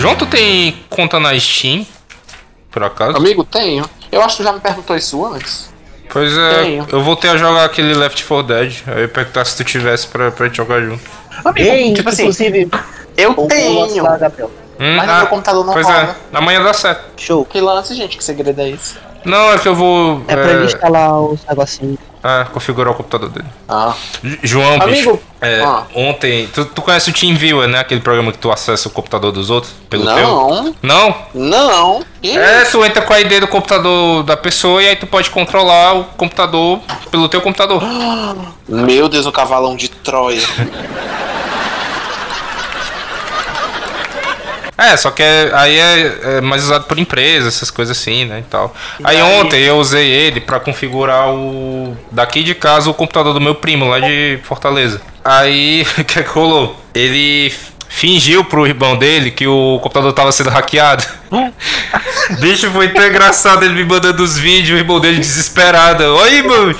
João, tu tem conta na Steam? Por acaso? Amigo, tenho. Eu acho que tu já me perguntou isso antes. Pois é, Tenho. eu voltei a jogar aquele Left 4 Dead. Aí eu ia perguntar se tu tivesse pra, pra gente jogar junto. Amigo, Ei, tipo assim, inclusive, eu tenho. lá. Hum, Mas no meu computador não Pois roda. é, amanhã dá certo. Show. Que lance, gente, que segredo é esse? Não, é que eu vou É pra ele instalar os negocinhos. é, configurar o computador dele. Ah. João, Amigo, bicho, é, ah. ontem. Tu, tu conhece o TeamViewer, né? Aquele programa que tu acessa o computador dos outros pelo teu? Não, Não? não. Que É, isso? tu entra com a ID do computador da pessoa e aí tu pode controlar o computador pelo teu computador. Meu Deus, o cavalão de Troia. É, só que é- aí é, é mais usado por empresa, essas coisas assim, né, e tal. Aí, aí? ontem eu usei ele pra configurar o daqui de casa o computador do meu primo lá de Fortaleza. Aí o que, é que rolou? Ele fingiu pro irmão dele que o computador tava sendo hackeado. Bicho, foi tão engraçado ele me mandando os vídeos, o irmão dele desesperado. Oi, mano,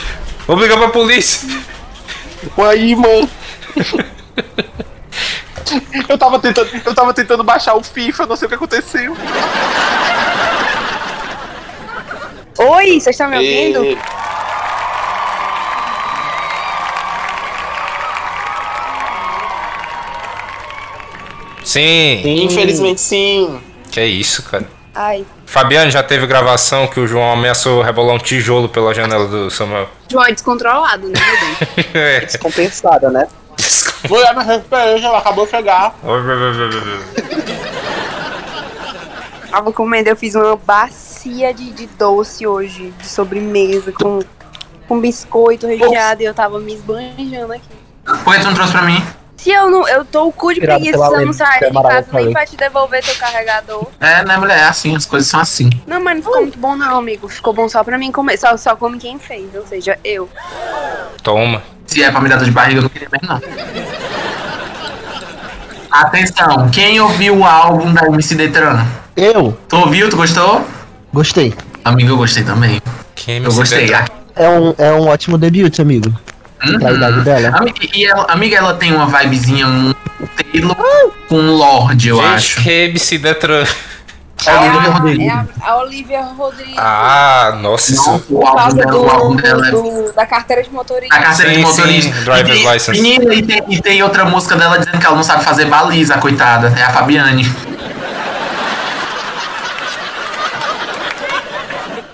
vamos ligar pra polícia. Aí, mano. Eu tava tentando, eu tava tentando baixar o FIFA, não sei o que aconteceu. Oi, vocês estão me ouvindo? E- Sim, Infelizmente sim. que é isso, cara. Ai. Fabiano já teve gravação que o João ameaçou rebolar um tijolo pela janela do Samuel. João é descontrolado, né, meu bem? É. Descompensada, né? Mulher, minha cerveja acabou de chegar. Tava comendo, eu fiz uma bacia de, de doce hoje, de sobremesa, com, com biscoito recheado, e eu tava me esbanjando aqui. Por que tu não trouxe pra mim? Se eu não. Eu tô o cu de Inspirado preguiça eu não sair é de casa nem falei. pra te devolver teu carregador. É, né, mulher? É assim, as coisas são assim. Não, mas não ficou muito bom, não, amigo. Ficou bom só pra mim comer. Só, só come quem fez, ou seja, eu. Toma. Se é pra me dar dor de barriga, eu não queria mesmo, não. Atenção, quem ouviu o álbum da MC Detran? Eu Tu ouviu? Tu gostou? gostei. Amigo, eu gostei também. Quem Eu gostei. Ah, É um, é um ótimo debut, amigo. Uhum. Pra idade dela. Ami- E ela, amiga, ela tem uma vibezinha muito Taylor com Lorde, eu Gente, acho. que MC Detran. É a Rodrigo. é a, a Olivia Rodrigues. Ah, nossa, Não, isso. o por álbum causa dela, o álbum dela é do, do- da carteira de motorista. A carteira de Sim, motorista. sim, driver's e tem, license. Menina, e tem, e tem outra música dela dizendo que ela não sabe fazer baliza, coitada. É a Fabiane.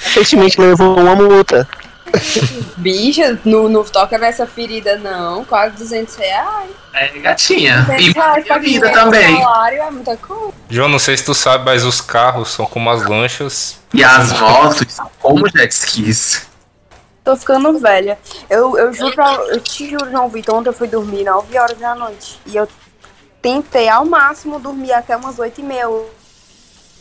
Recentemente levou uma multa. Bicha, não, não toca nessa ferida, não. Quase 200 reais. É, gatinha. 200 E reais pra a vida ganha também. salário é muita coisa. João, não sei se tu sabe, mas os carros são como as lanchas. E as motos são como jet skis. Tô ficando velha. Eu, eu juro pra. Eu te juro, João Vitor, ontem eu fui dormir 9 horas da noite. E eu tentei ao máximo dormir até umas 8 e meia.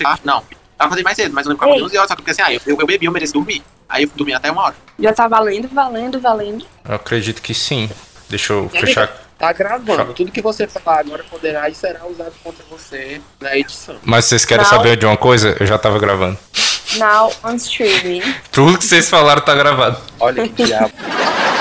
Ah, não. Eu acordei mais cedo, mas eu lembro que eu acordei 11 horas, só que assim, ah, eu, eu bebi, eu mereço dormir. Aí eu dormi até uma hora. Já tá valendo, valendo, valendo. Eu acredito que sim. Deixa eu fechar. Tá gravando. Tudo que você falar agora poderá e será usado contra você na edição. Mas vocês querem Não. saber de uma coisa? Eu já tava gravando. Now on streaming. Tudo que vocês falaram tá gravado. Olha que diabo.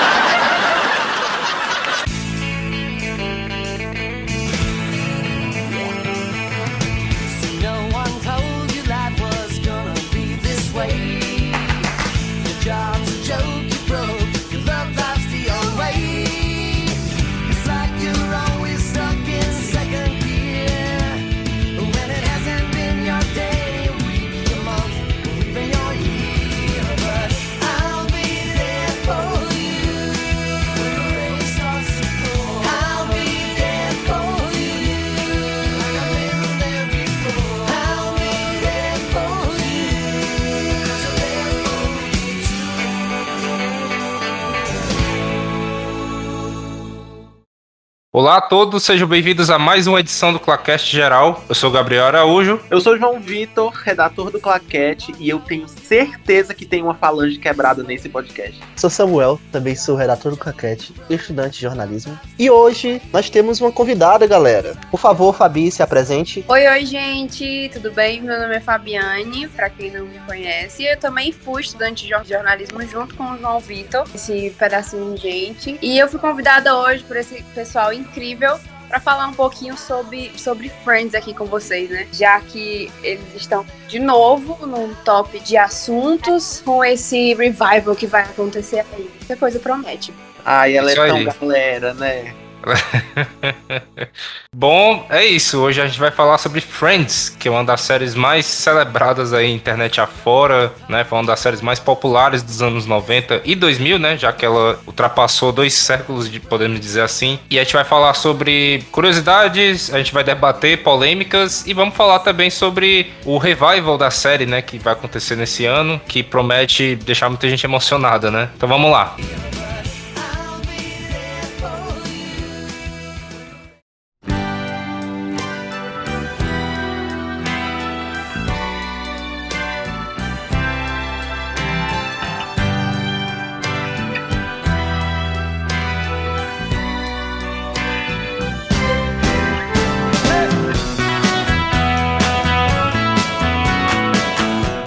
Olá a todos, sejam bem-vindos a mais uma edição do Clacast Geral. Eu sou o Gabriel Araújo. Eu sou João Vitor, redator do Claquete, e eu tenho certeza que tem uma falange quebrada nesse podcast. Sou Samuel, também sou redator do Caquete, estudante de jornalismo. E hoje nós temos uma convidada, galera. Por favor, Fabi, se apresente. Oi, oi, gente, tudo bem? Meu nome é Fabiane, pra quem não me conhece. Eu também fui estudante de jor- jornalismo junto com o João Vitor, esse pedacinho de gente. E eu fui convidada hoje por esse pessoal incrível para falar um pouquinho sobre, sobre Friends aqui com vocês, né? Já que eles estão de novo num top de assuntos com esse revival que vai acontecer aí. Qualquer coisa promete. Ai, ela é tão aí. galera, né? Bom, é isso. Hoje a gente vai falar sobre Friends, que é uma das séries mais celebradas aí internet afora, né? Foi uma das séries mais populares dos anos 90 e 2000, né? Já que ela ultrapassou dois séculos, de, podemos dizer assim. E a gente vai falar sobre curiosidades, a gente vai debater polêmicas e vamos falar também sobre o revival da série, né? Que vai acontecer nesse ano, que promete deixar muita gente emocionada, né? Então vamos lá.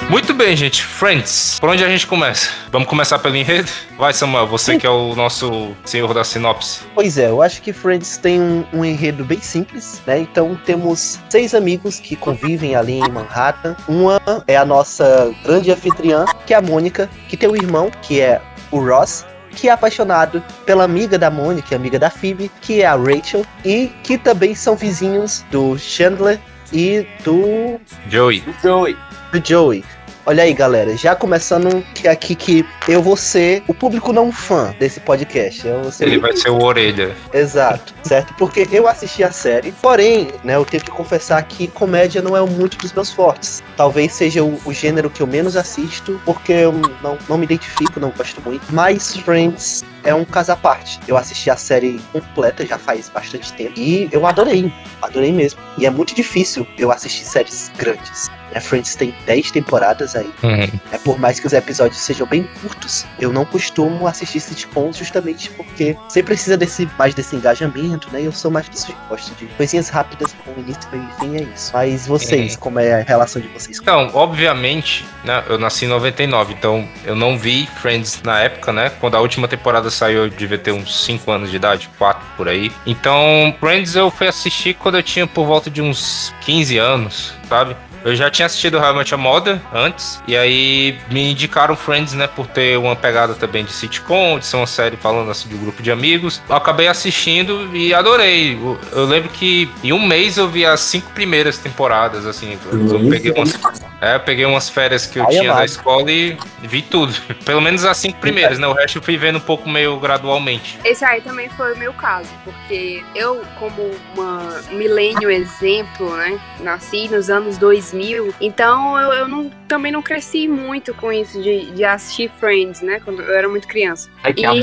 Muito bem, gente. Friends. Por onde a gente começa? Vamos começar pelo enredo? Vai, Samuel, você que é o nosso senhor da sinopse. Pois é, eu acho que Friends tem um, um enredo bem simples, né? Então temos seis amigos que convivem ali em Manhattan. Uma é a nossa grande anfitriã, que é a Mônica, que tem um irmão, que é o Ross, que é apaixonado pela amiga da Mônica, amiga da Phoebe, que é a Rachel, e que também são vizinhos do Chandler e do, Joey. Joey. do Joey. Olha aí, galera, já começando que aqui que eu vou ser o público não fã desse podcast. Ele vai ser o orelha. Exato, certo? Porque eu assisti a série, porém, né, eu tenho que confessar que comédia não é muito dos meus fortes. Talvez seja o, o gênero que eu menos assisto, porque eu não, não me identifico, não gosto muito. Mas Friends é um caso à parte. Eu assisti a série completa já faz bastante tempo e eu adorei, adorei mesmo. E é muito difícil eu assistir séries grandes. né? Friends tem 10 temporadas aí. Uhum. É por mais que os episódios sejam bem curtos, eu não costumo assistir sitcoms justamente porque você precisa desse mais desse engajamento, né? E eu sou mais disso, gosto de coisinhas rápidas com início, meio e fim, é isso. Mas vocês, como é a relação de vocês? Então, obviamente, né, eu nasci em 99, então eu não vi Friends na época, né? Quando a última temporada saiu, eu devia ter uns 5 anos de idade, 4 por aí. Então, Friends eu fui assistir quando eu tinha por volta de uns 15 anos, sabe? Eu já tinha assistido realmente a moda antes, e aí me indicaram Friends, né, por ter uma pegada também de sitcom, de ser uma série falando assim de um grupo de amigos. Eu acabei assistindo e adorei. Eu, eu lembro que em um mês eu vi as cinco primeiras temporadas, assim. Eu, eu peguei umas, é, eu peguei umas férias que eu Ai, tinha amado. na escola e vi tudo. Pelo menos as cinco primeiras, né? O resto eu fui vendo um pouco meio gradualmente. Esse aí também foi o meu caso, porque eu, como uma milênio exemplo, né? Nasci nos anos 2000, então eu, eu não, também não cresci muito com isso de, de assistir Friends, né? Quando eu era muito criança. Ai, que E- amor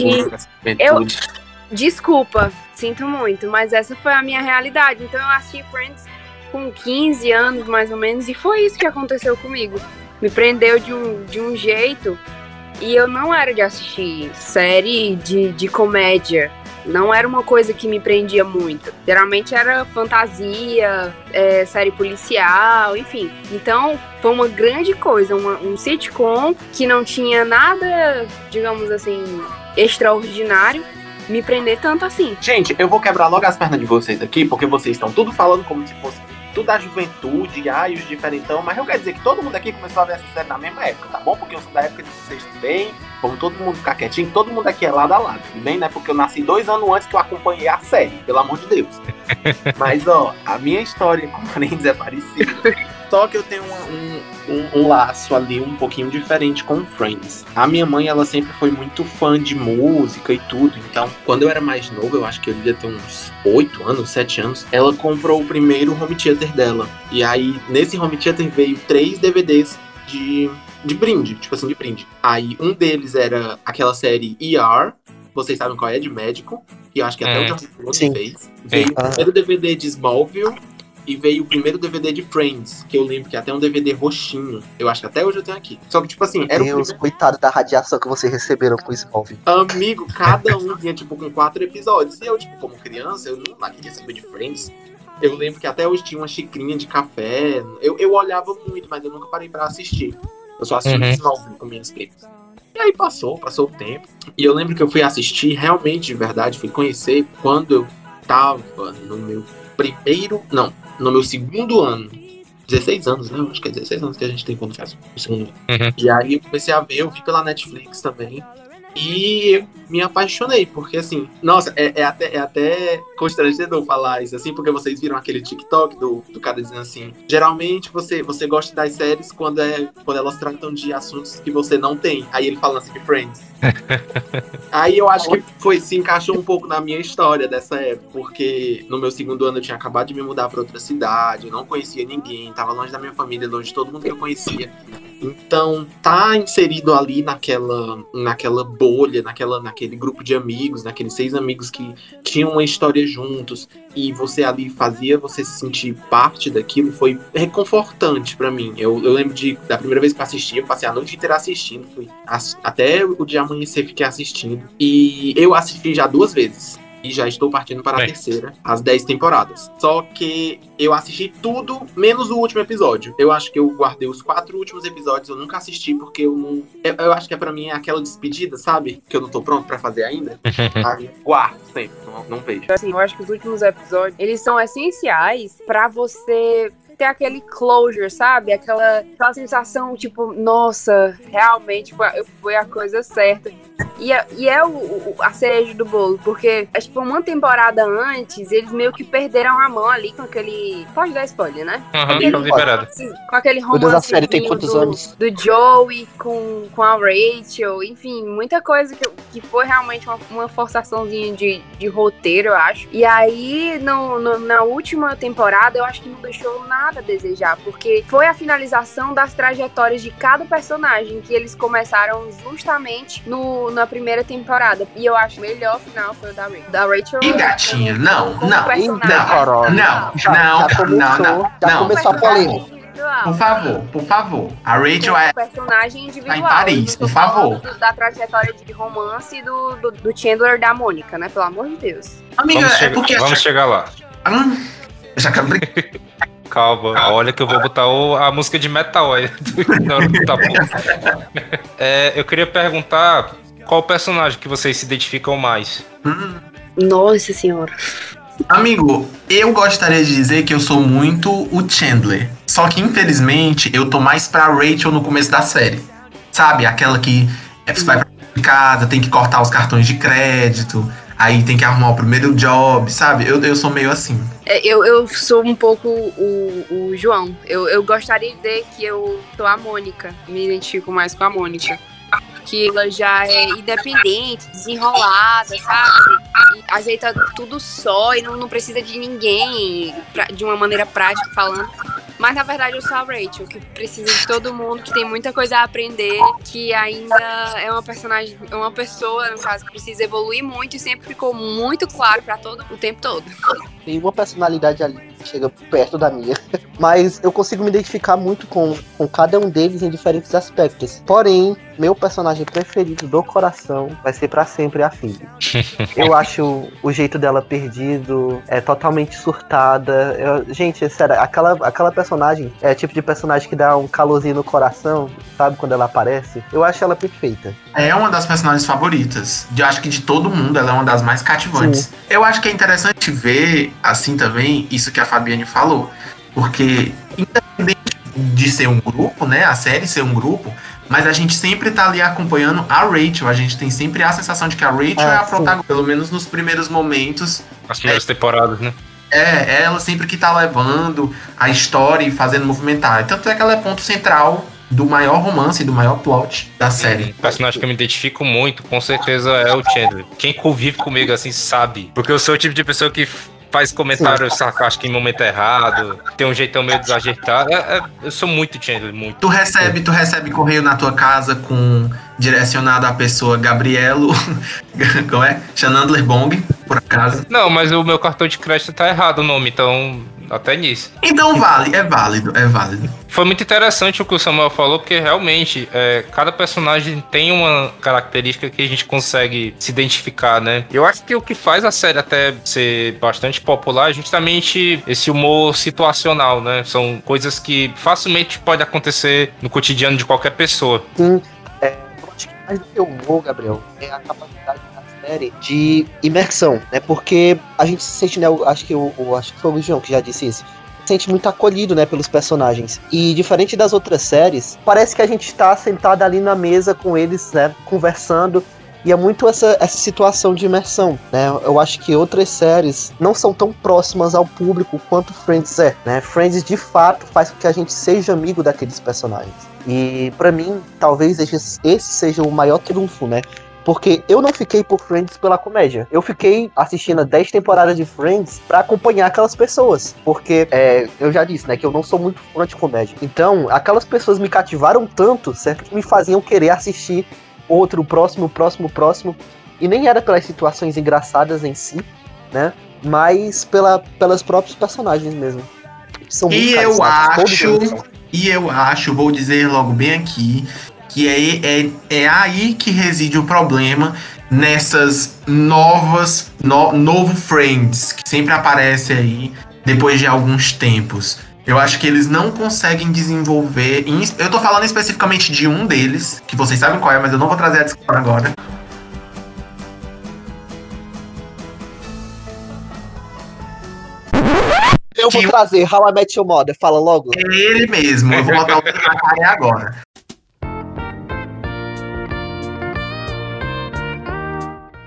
juventude. Desculpa, sinto muito, mas essa foi a minha realidade. Então eu assisti Friends com 15 anos, mais ou menos, e foi isso que aconteceu comigo. Me prendeu de um, de um jeito e eu não era de assistir série de, de comédia. Não era uma coisa que me prendia muito. Geralmente era fantasia, é, série policial, enfim. Então foi uma grande coisa, uma- um sitcom que não tinha nada, digamos assim, extraordinário me prender tanto assim. Gente, eu vou quebrar logo as pernas de vocês aqui, porque vocês estão tudo falando como se fosse tudo da juventude, ai, os diferentão, mas eu quero dizer que todo mundo aqui começou a ver essa série na mesma época, tá bom? Porque eu sou da época de vocês também, vamos todo mundo ficar quietinho, todo mundo aqui é lado a lado, tudo bem, né? Porque eu nasci dois anos antes que eu acompanhei a série, pelo amor de Deus. mas, ó, a minha história com Friends é parecida. Só que eu tenho uma- um, um, um laço ali um pouquinho diferente com Friends. A minha mãe, ela sempre foi muito fã de música e tudo. Então, quando eu era mais novo, eu acho que eu devia ter uns 8 anos, 7 anos, ela comprou o primeiro home theater dela. E aí, nesse home theater veio três DVDs de, de brinde, tipo assim, de brinde. Aí, um deles era aquela série ER, vocês sabem qual é, de médico, que eu acho que até Hum. o Clooney Sim. fez. Veio o Ah. primeiro DVD de Smallville, e veio o primeiro DVD de Friends, que eu lembro que é até um DVD roxinho. Eu acho que até hoje eu tenho aqui. Só que, tipo assim, era o Deus, primeiro coitado da radiação que vocês receberam com o Smallville. amigo, cada um vinha, tipo, com quatro episódios. E eu, tipo, como criança, eu não queria saber de Friends. Eu lembro que até hoje tinha uma xicrinha de café. Eu, eu olhava muito, mas eu nunca parei pra assistir. Eu só assisti uhum. Smallville com minhas primas. E aí passou, passou o tempo. E eu lembro que eu fui assistir, realmente, de verdade, fui conhecer quando eu tava no meu primeiro. Não, no meu segundo ano. 16 anos, né? Eu Acho que é 16 anos que a gente tem quando faz o segundo ano. Uhum. E aí eu comecei a ver, eu vi pela Netflix também. E eu me apaixonei, porque assim, nossa, é, é até, é até constrangedor falar isso, assim, porque vocês viram aquele TikTok do, do cara dizendo assim: geralmente você, você gosta das séries quando, é, quando elas tratam de assuntos que você não tem. Aí ele falando assim de Friends. Aí eu acho que foi, se encaixou um pouco na minha história dessa época, porque no meu segundo ano eu tinha acabado de me mudar para outra cidade, eu não conhecia ninguém, tava longe da minha família, longe de todo mundo que eu conhecia. Então, tá inserido ali naquela, naquela bolha, naquela, naquele grupo de amigos, naqueles seis amigos que tinham uma história juntos, e você ali fazia você se sentir parte daquilo, foi reconfortante pra mim. Eu, eu lembro de, da primeira vez que eu assisti, eu passei a noite inteira assistindo, fui ass- até o dia amanhecer fiquei assistindo. E eu assisti já duas vezes. E já estou partindo para a Bem. terceira, as dez temporadas. Só que eu assisti tudo, menos o último episódio. Eu acho que eu guardei os quatro últimos episódios, eu nunca assisti porque eu não. Eu, eu acho que é pra mim aquela despedida, sabe? Que eu não tô pronto pra fazer ainda. Aí eu guardo sempre, não, não vejo. Assim, eu acho que os últimos episódios, eles são essenciais pra você ter aquele closure, sabe? Aquela, aquela sensação, tipo, nossa, realmente foi a coisa certa. E é, e é o, o- a cereja do bolo, porque, é, tipo, uma temporada antes, eles meio que perderam a mão ali com aquele... Pode dar spoiler, né? Aham, liberado. Com aquele série tem romance quantos do, anos? do Joey com, com a Rachel, enfim, muita coisa que, que foi realmente uma, uma forçaçãozinha de, de roteiro, eu acho. E aí, no, no- na última temporada, eu acho que não deixou nada a desejar, porque foi a finalização das trajetórias de cada personagem, que eles começaram justamente no, na primeira temporada. E eu acho que o melhor final foi o da Rachel. Da Rachel Ih, gatinha, não, como não, personagem. não, Carol. não, Já, não, já começou, não, não, já não. começou a polêmica. Por favor, por favor. A Rachel é. personagem individual. Tá em Paris, não por favor. falando Da trajetória de romance do, do, do Chandler e da Mônica, né? Pelo amor de Deus. Amiga, Vamos, é chegar, porque. vamos chegar lá. Hum, já acabei. Calma, olha que eu vou botar o- a música de metal aí na hora do tapu. É, eu queria perguntar qual personagem que vocês se identificam mais. Hum. Nossa senhora. Amigo, eu gostaria de dizer que eu sou muito o Chandler. Só que, infelizmente, eu tô mais pra Rachel no começo da série. Sabe? Aquela que vai pra casa, tem que cortar os cartões de crédito, aí tem que arrumar o primeiro job, sabe? Eu, eu sou meio assim. É, Eu, eu sou um pouco o, o João. Eu, eu gostaria de dizer que eu sou a Mônica. Me identifico mais com a Mônica. Que ela já é independente, desenrolada, sabe? E ajeita tudo só e não, não precisa de ninguém, pra- de uma maneira prática falando. Mas na verdade eu sou a Rachel, que precisa de todo mundo, que tem muita coisa a aprender, que ainda é uma personagem, é uma pessoa, no caso, que precisa evoluir muito e sempre ficou muito claro pra todo o tempo todo. Tem uma personalidade ali que chega perto da minha. Mas eu consigo me identificar muito com, com cada um deles em diferentes aspectos. Porém, meu personagem preferido do coração vai ser pra sempre a Phoebe. Eu acho o jeito dela perdido, é totalmente surtada. Eu- gente, sério, aquela, aquela personagem é o tipo de personagem que dá um calorzinho no coração, sabe? Quando ela aparece. Eu acho ela perfeita. É uma das personagens favoritas. Eu acho que de todo mundo, ela é uma das mais cativantes. Eu acho que é interessante ver, assim também, isso que a Fabiane falou. Porque, independente de ser um grupo, né? A série ser um grupo, mas a gente sempre tá ali acompanhando a Rachel. A gente tem sempre a sensação de que a Rachel Ah, é a sim. protagonista. Pelo menos nos primeiros momentos. As primeiras temporadas, né? É, é ela sempre que tá levando a história e fazendo movimentar. Tanto é que ela é ponto central do maior romance, do maior plot da série. Um personagem que eu me identifico muito, com certeza, é o Chandler. Quem convive comigo assim sabe. Porque eu sou o tipo de pessoa que faz comentários sarcásticos em momento errado, tem um jeitão meio desajeitado. É- é- eu sou muito Chandler, muito. Tu recebe, tu recebe correio na tua casa com direcionado à pessoa Gabrielo, como é? Chanandler Bong, por acaso. Não, mas o meu cartão de crédito tá errado o nome, então até nisso. Então vale, é válido, é válido. Foi muito interessante o que o Samuel falou, porque realmente é, cada personagem tem uma característica que a gente consegue se identificar, né? Eu acho que o que faz a série até ser bastante popular é justamente esse humor situacional, né? São coisas que facilmente pode acontecer no cotidiano de qualquer pessoa. Sim, mais do que o humor, Gabriel, é a capacidade da série de imersão, né? Porque a gente se sente, né? Acho que o, acho que foi o João que já disse isso. Se sente muito acolhido, né, pelos personagens. E diferente das outras séries, parece que a gente tá sentado ali na mesa com eles, né, conversando. E é muito essa, essa situação de imersão, né? Eu acho que outras séries não são tão próximas ao público quanto Friends é, né? Friends de fato faz com que a gente seja amigo daqueles personagens. E pra mim, talvez esse esse seja o maior trunfo, né? Porque eu não fiquei por Friends pela comédia. Eu fiquei assistindo 10 temporadas de Friends pra acompanhar aquelas pessoas. Porque é, eu já disse, né, que eu não sou muito fã de comédia. Então, aquelas pessoas me cativaram tanto, certo? Que me faziam querer assistir outro, próximo, próximo, próximo. E nem era pelas situações engraçadas em si, né? Mas pela, pelas próprios personagens mesmo. São E eu acho-. E eu acho, vou dizer logo bem aqui, que é, é, é aí que reside o problema nessas novas, no- novo Friends, que sempre aparece aí depois de alguns tempos. Eu acho que eles não conseguem desenvolver. Eu tô falando especificamente de um deles, que vocês sabem qual é, mas eu não vou trazer a discussão agora. Eu vou trazer How I Met Your Mother, fala logo. É ele mesmo. Eu vou botar o dedo na cara agora.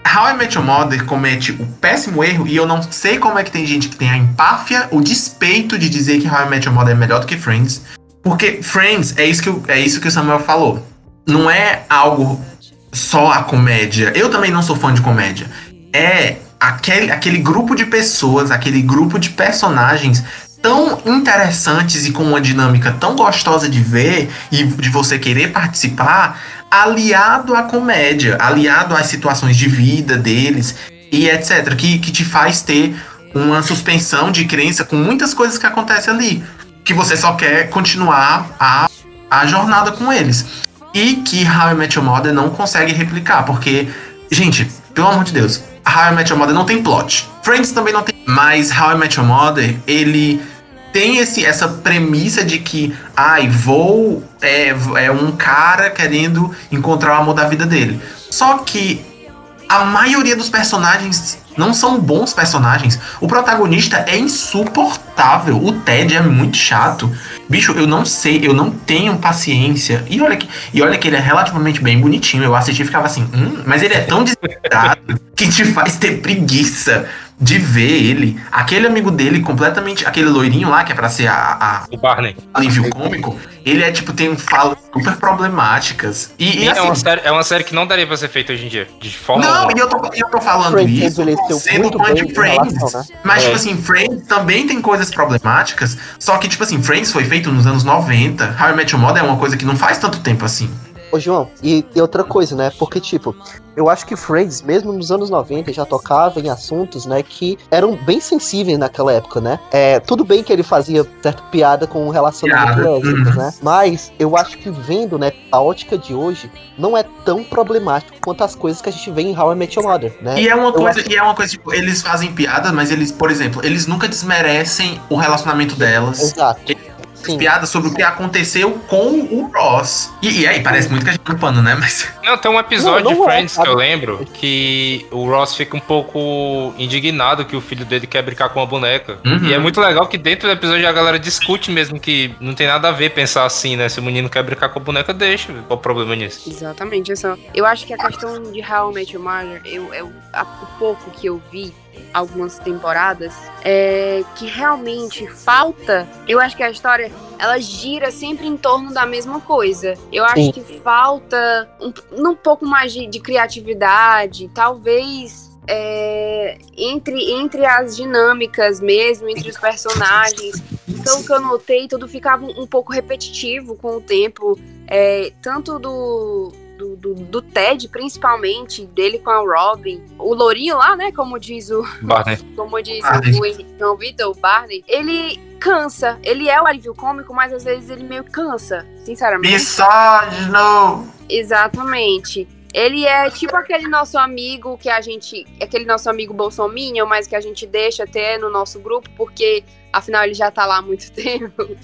How I Met Your Mother comete o péssimo erro, e eu não sei como é que tem gente que tem a empáfia, o despeito de dizer que How I Met Your Mother é melhor do que Friends. Porque Friends, é isso que, é isso que o Samuel falou. Não é algo só a comédia. Eu também não sou fã de comédia. É aquele, aquele grupo de pessoas, aquele grupo de personagens tão interessantes e com uma dinâmica tão gostosa de ver e de você querer participar, aliado à comédia, aliado às situações de vida deles e etc, que, que te faz ter uma suspensão de crença com muitas coisas que acontecem ali, que você só quer continuar a, a jornada com eles. E que How I Met Your Mother não consegue replicar, porque, gente, pelo amor de Deus, How I Met Your Mother não tem plot. Friends também não tem. Mas How I Met Your Mother, ele tem esse, essa premissa de que, ai, vou. É, é um cara querendo encontrar o amor da vida dele. Só que a maioria dos personagens não são bons personagens. O protagonista é insuportável. O Ted é muito chato. Bicho, eu não sei, eu não tenho paciência. E olha que, e olha que ele é relativamente bem bonitinho. Eu assisti e ficava assim, hum, mas ele é tão desesperado que te faz ter preguiça de ver ele. Aquele amigo dele completamente. Aquele loirinho lá, que é pra ser a- a, O Barney. alívio cômico, ele é tipo, tem falas super problemáticas. E, e E é, assim, uma série, é uma série que não daria pra ser feita hoje em dia. De forma não, alguma. e eu tô, eu tô falando Friends isso sendo fã de em Friends. relação, né? Mas, É. tipo assim, Friends também tem coisas problemáticas. Só que, tipo assim, Friends foi feito nos anos 90. How I Met Your Mother é uma coisa que não faz tanto tempo assim. Ô, João, e, e outra coisa, né? Porque, tipo, eu acho que Friends, mesmo nos anos 90, já tocava em assuntos, né, que eram bem sensíveis naquela época, né? É, tudo bem que ele fazia certa piada com relacionamento Piada, lésbicas, uhum. né? Mas eu acho que vendo, né, a ótica de hoje, não é tão problemático quanto as coisas que a gente vê em How I Met Your Mother, né? E é uma Eu coisa, acho- e é uma coisa, tipo, eles fazem piadas, mas eles, por exemplo, eles nunca desmerecem o relacionamento delas. Exato. Sim. Piadas sobre o que aconteceu com o Ross. E, e aí, parece muito que a gente tá no pano, né? Mas. Não, tem um episódio Não, não de é, Friends que sabe? eu lembro que o Ross fica um pouco indignado que o filho dele quer brincar com uma boneca. Uhum. E é muito legal que dentro do episódio a galera discute mesmo que não tem nada a ver pensar assim, né? Se o menino quer brincar com a boneca, deixa. Qual o problema nisso? Exatamente, eu, só, eu acho que a questão de How I Met Your Mother, eu, eu, a- o pouco que eu vi, algumas temporadas, é que realmente falta. Eu acho que a história ela gira sempre em torno da mesma coisa. Eu acho Sim. que falta um, um pouco mais de, de criatividade, talvez. é, entre, entre as dinâmicas mesmo, entre os personagens. Então, o que eu notei, tudo ficava um, um pouco repetitivo com o tempo. é, tanto do, do, do, do Ted, principalmente, dele com a Robin. O Lourinho lá, né? Como diz o, Barney. como diz Barney. o Henrique João Vitor, o Barney, ele cansa. Ele é o alívio cômico, mas às vezes ele meio cansa, sinceramente. Misógino! Exatamente. Ele é tipo aquele nosso amigo que a gente. Aquele nosso amigo Bolsominion, mas que a gente deixa até no nosso grupo, porque afinal ele já tá lá há muito tempo.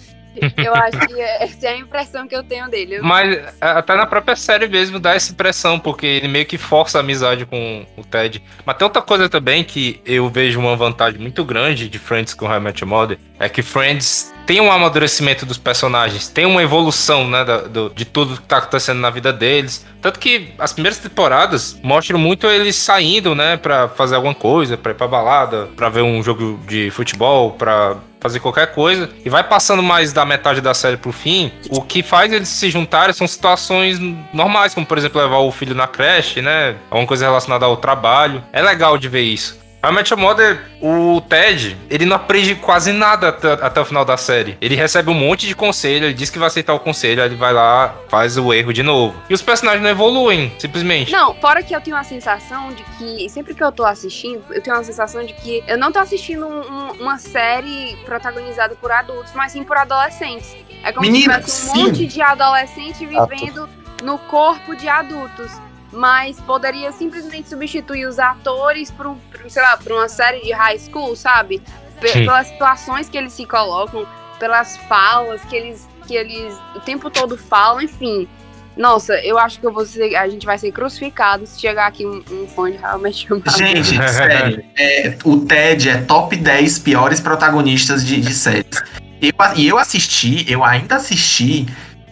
Eu acho que essa é a impressão que eu tenho dele. Mas é, até na própria série mesmo dá essa impressão, porque ele meio que força a amizade com o Ted. Mas tem outra coisa também que eu vejo uma vantagem muito grande de Friends com How I Met Mother, é que Friends tem um amadurecimento dos personagens, tem uma evolução, né, do- de tudo que tá acontecendo na vida deles. Tanto que as primeiras temporadas mostram muito eles saindo, né, pra fazer alguma coisa, pra ir pra balada, pra ver um jogo de futebol, pra fazer qualquer coisa. E vai passando mais da metade da série pro fim, o que faz eles se juntarem são situações normais, como por exemplo levar o filho na creche, né, alguma coisa relacionada ao trabalho. É legal de ver isso. A Match Your Mother, o Ted, ele não aprende quase nada até, até o final da série. Ele recebe um monte de conselho, ele diz que vai aceitar o conselho, aí ele vai lá, faz o erro de novo. E os personagens não evoluem, simplesmente. Não, fora que eu tenho uma sensação de que, sempre que eu tô assistindo, eu tenho uma sensação de que eu não tô assistindo um- um- uma série protagonizada por adultos, mas sim por adolescentes. É como Menina, se tivesse um sim. monte de adolescente vivendo no corpo de adultos. Mas poderia simplesmente substituir os atores por, um, por, sei lá, por uma série de high school, sabe? Pe- Sim. pelas situações que eles se colocam, pelas falas que eles, que eles o tempo todo falam, enfim. Nossa, eu acho que eu vou ser, a gente vai ser crucificado se chegar aqui um, um fã de Your Mother. Gente, sério, é, o Ted é top 10 piores protagonistas de, de séries. Eu, e eu assisti, eu ainda assisti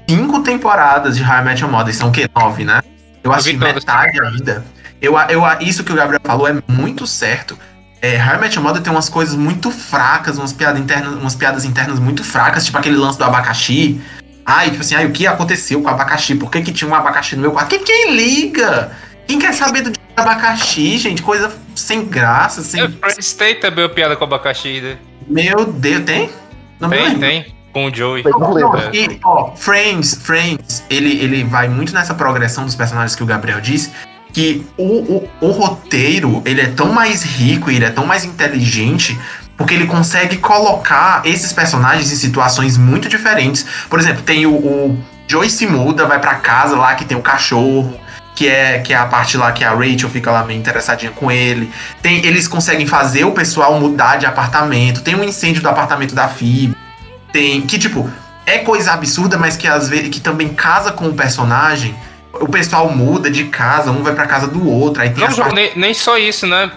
cinco temporadas de Met Your Mother. São o quê? Nove, né? Eu vi todas. metade ainda. Eu, eu, isso que o Gabriel falou é muito certo. É, How I Met Your Mother tem umas coisas muito fracas, umas piadas internas, umas piadas internas muito fracas, tipo aquele lance do abacaxi. Ai, tipo assim, ai, o que aconteceu com o abacaxi? Por que, que tinha um abacaxi no meu quarto? Quem, quem liga? Quem quer saber do abacaxi, gente? Coisa sem graça, sem. É, Friends tem também a piada com abacaxi, né? Meu Deus, tem? Não Tem, tem. Com o Joey. Não. É. E, ó, Friends, Friends, ele, ele vai muito nessa progressão dos personagens que o Gabriel disse, que o, o, o roteiro, ele é tão mais rico e ele é tão mais inteligente, porque ele consegue colocar esses personagens em situações muito diferentes. Por exemplo, tem o, o Joey se muda, vai pra casa lá que tem o cachorro, que é, que é a parte lá que a Rachel fica lá meio interessadinha com ele. Tem, eles conseguem fazer o pessoal mudar de apartamento. Tem um incêndio do apartamento da Phoebe. Tem. Que, tipo, é coisa absurda, mas que às vezes que também casa com o personagem. O pessoal muda de casa, um vai pra casa do outro. Aí tem Não, João, nem, nem só isso, né?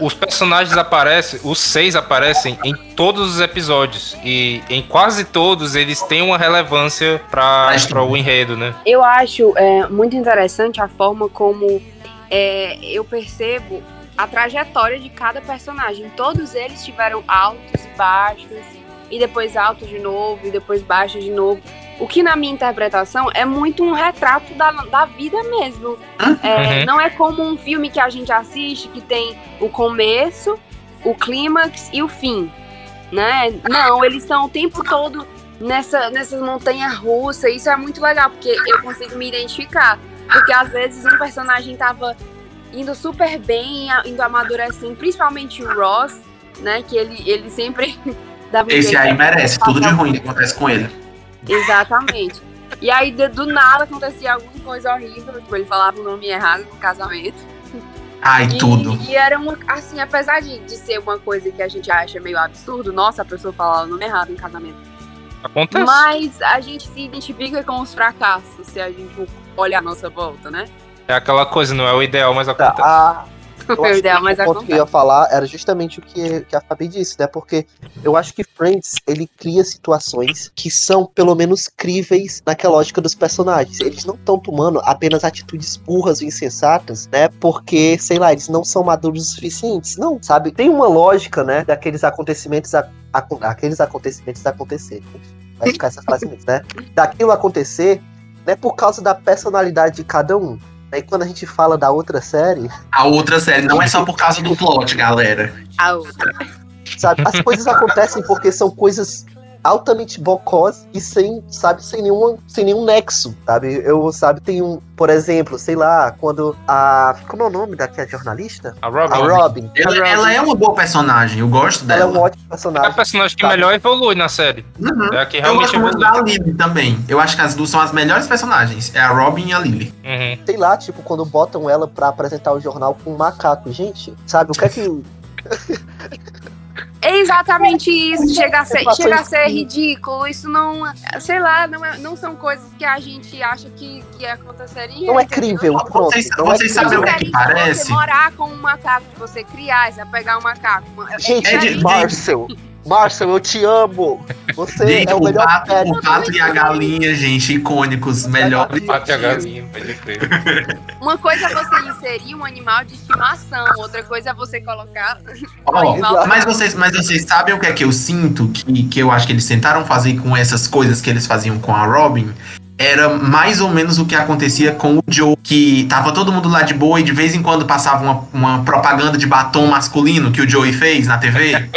Os personagens aparecem, os seis aparecem em todos os episódios. E em quase todos eles têm uma relevância para o enredo, né? Eu acho é, muito interessante a forma como é, eu percebo a trajetória de cada personagem. Todos eles tiveram altos e baixos, e depois altos de novo, e depois baixos de novo. O que, na minha interpretação, é muito um retrato da, da vida mesmo. É, Uhum. Não é como um filme que a gente assiste que tem o começo, o clímax e o fim. Né? Não, eles estão o tempo todo nessa, nessas montanhas russas. Isso é muito legal, porque eu consigo me identificar. Porque às vezes um personagem tava indo super bem, a- indo amadurecendo, principalmente o Ross, né? Que ele, ele sempre Esse aí merece tudo de ruim que acontece com ele. Exatamente. E aí, do nada, acontecia alguma coisa horrível. Tipo, ele falava o nome errado no casamento. Ai, E, tudo. e era uma, assim, apesar de, de ser uma coisa que a gente acha meio absurdo, nossa, a pessoa falar o nome errado em casamento. Acontece. Mas a gente se identifica com os fracassos, se a gente olhar a nossa volta, né? É aquela coisa, não é o ideal, mas Tá, acontece. a, mas o ponto que eu ia falar era justamente o que, que a Fabi disse, né? Porque eu acho que Friends, ele cria situações que são, pelo menos, críveis naquela lógica dos personagens. Eles não estão tomando apenas atitudes burras e insensatas, né? Porque, sei lá, eles não são maduros o suficientes. Não, sabe? Tem uma lógica, né? Daqueles acontecimentos, a, acon- aqueles acontecimentos acontecerem. Vai ficar essa frase mesmo, né? Daquilo acontecer, né? Por causa da personalidade de cada um. Aí quando a gente fala da outra série, A outra série não é só por causa do plot, galera. A outra. sabe? As coisas acontecem porque são coisas altamente bocós e sem, sabe, sem nenhum, sem nenhum nexo, sabe? Eu, sabe, tem um, por exemplo, sei lá, quando a, como é o nome daquela jornalista? A Robin A Robin. Ela, ela é uma boa personagem, eu gosto Ela é dela. um ótimo é a personagem. personagem que Sabe? melhor evolui na série. Uhum. É a que Eu realmente gosto muito da Lily também. Eu acho que as duas são as melhores personagens. É a Robin e a Lily. Uhum. Sei lá, tipo, quando botam ela pra apresentar o jornal com um macaco. Gente, sabe, o que é que. É exatamente isso. Chega a ser, chega a ser ridículo. Isso não. Sei lá, não, é- não são coisas que a gente acha que, que aconteceriam. Não é crível, pronto. Vocês- não é vocês crível. sabem o que diferente que de parece? Você morar com um macaco, de você criar, você pegar um macaco. É Gente, É de- diferente. Marcel, Marcel, eu te amo. Você Gente, é o o melhor pato, pet. o pato e a galinha, gente, icônicos, melhores. Pato e a galinha, pode crer. Uma coisa é você inserir um animal de estimação, outra coisa é você colocar um Ó, animal. mas vocês, mas vocês sabem o que é que eu sinto que, que eu acho que eles tentaram fazer com essas coisas que eles faziam com a Robin? Era mais ou menos o que acontecia com o Joe, que tava todo mundo lá de boa e de vez em quando passava uma, uma propaganda de batom masculino que o Joey fez na TV.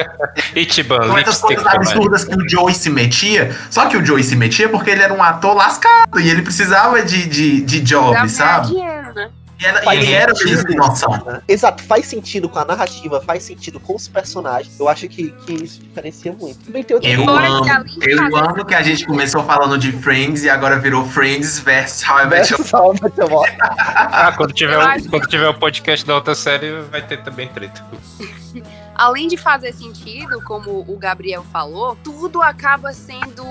Essas lipstick coisas absurdas que o Joey se metia. Só que o Joey se metia porque ele era um ator lascado e ele precisava de, de, de job, sabe? dinheiro, né? E era- Faz ele era sentido. noção. né? Exato, faz sentido com a narrativa, faz sentido com os personagens. Eu acho que, que isso diferencia muito. Também tem outra Eu amo, eu amo que a gente começou falando de Friends e agora virou Friends versus How I Met Your Mother. Ah, quando tiver, Eu o, acho- quando tiver o podcast da outra série, vai ter também treta. além de fazer sentido, como o Gabriel falou, tudo acaba sendo.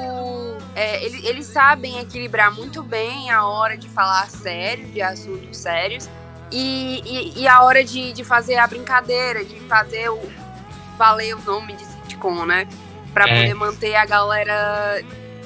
É, ele- eles sabem equilibrar muito bem a hora de falar sério, de assuntos sérios, e, e- e a hora de, de fazer a brincadeira, de fazer o. valer o nome de sitcom, né? Pra É. poder manter a galera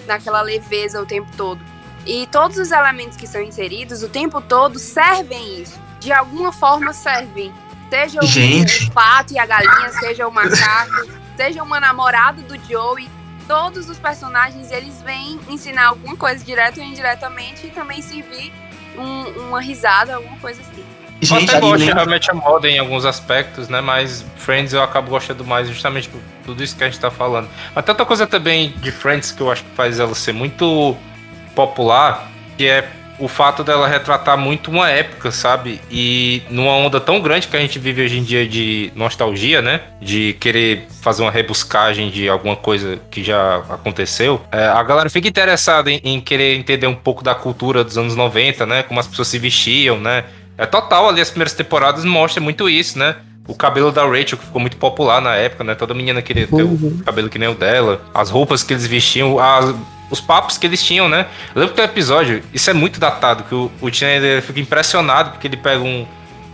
naquela leveza o tempo todo. E todos os elementos que são inseridos o tempo todo servem isso. De alguma forma servem. Seja o, o pato e a galinha, seja o macaco, seja uma namorada do Joey. Todos os personagens, eles vêm ensinar alguma coisa direto ou indiretamente e também servir um- uma risada, alguma coisa assim. Eu Gente, até e gosto de lembra- realmente a moda em alguns aspectos, né? Mas Friends eu acabo gostando mais justamente por tudo isso que a gente tá falando. Mas tem outra coisa também de Friends que eu acho que faz ela ser muito popular, que é o fato dela retratar muito uma época, sabe? E numa onda tão grande que a gente vive hoje em dia de nostalgia, né? De querer fazer uma rebuscagem de alguma coisa que já aconteceu. É, a galera fica interessada em, em querer entender um pouco da cultura dos anos 90, né? Como as pessoas se vestiam, né? É total ali, as primeiras temporadas mostra muito isso, né? O cabelo da Rachel, que ficou muito popular na época, né? Toda menina queria ter o cabelo que nem o dela. As roupas que eles vestiam, as- os papos que eles tinham, né? Eu lembro que tem um episódio, isso é muito datado, que o, o Chandler fica impressionado porque ele pega um,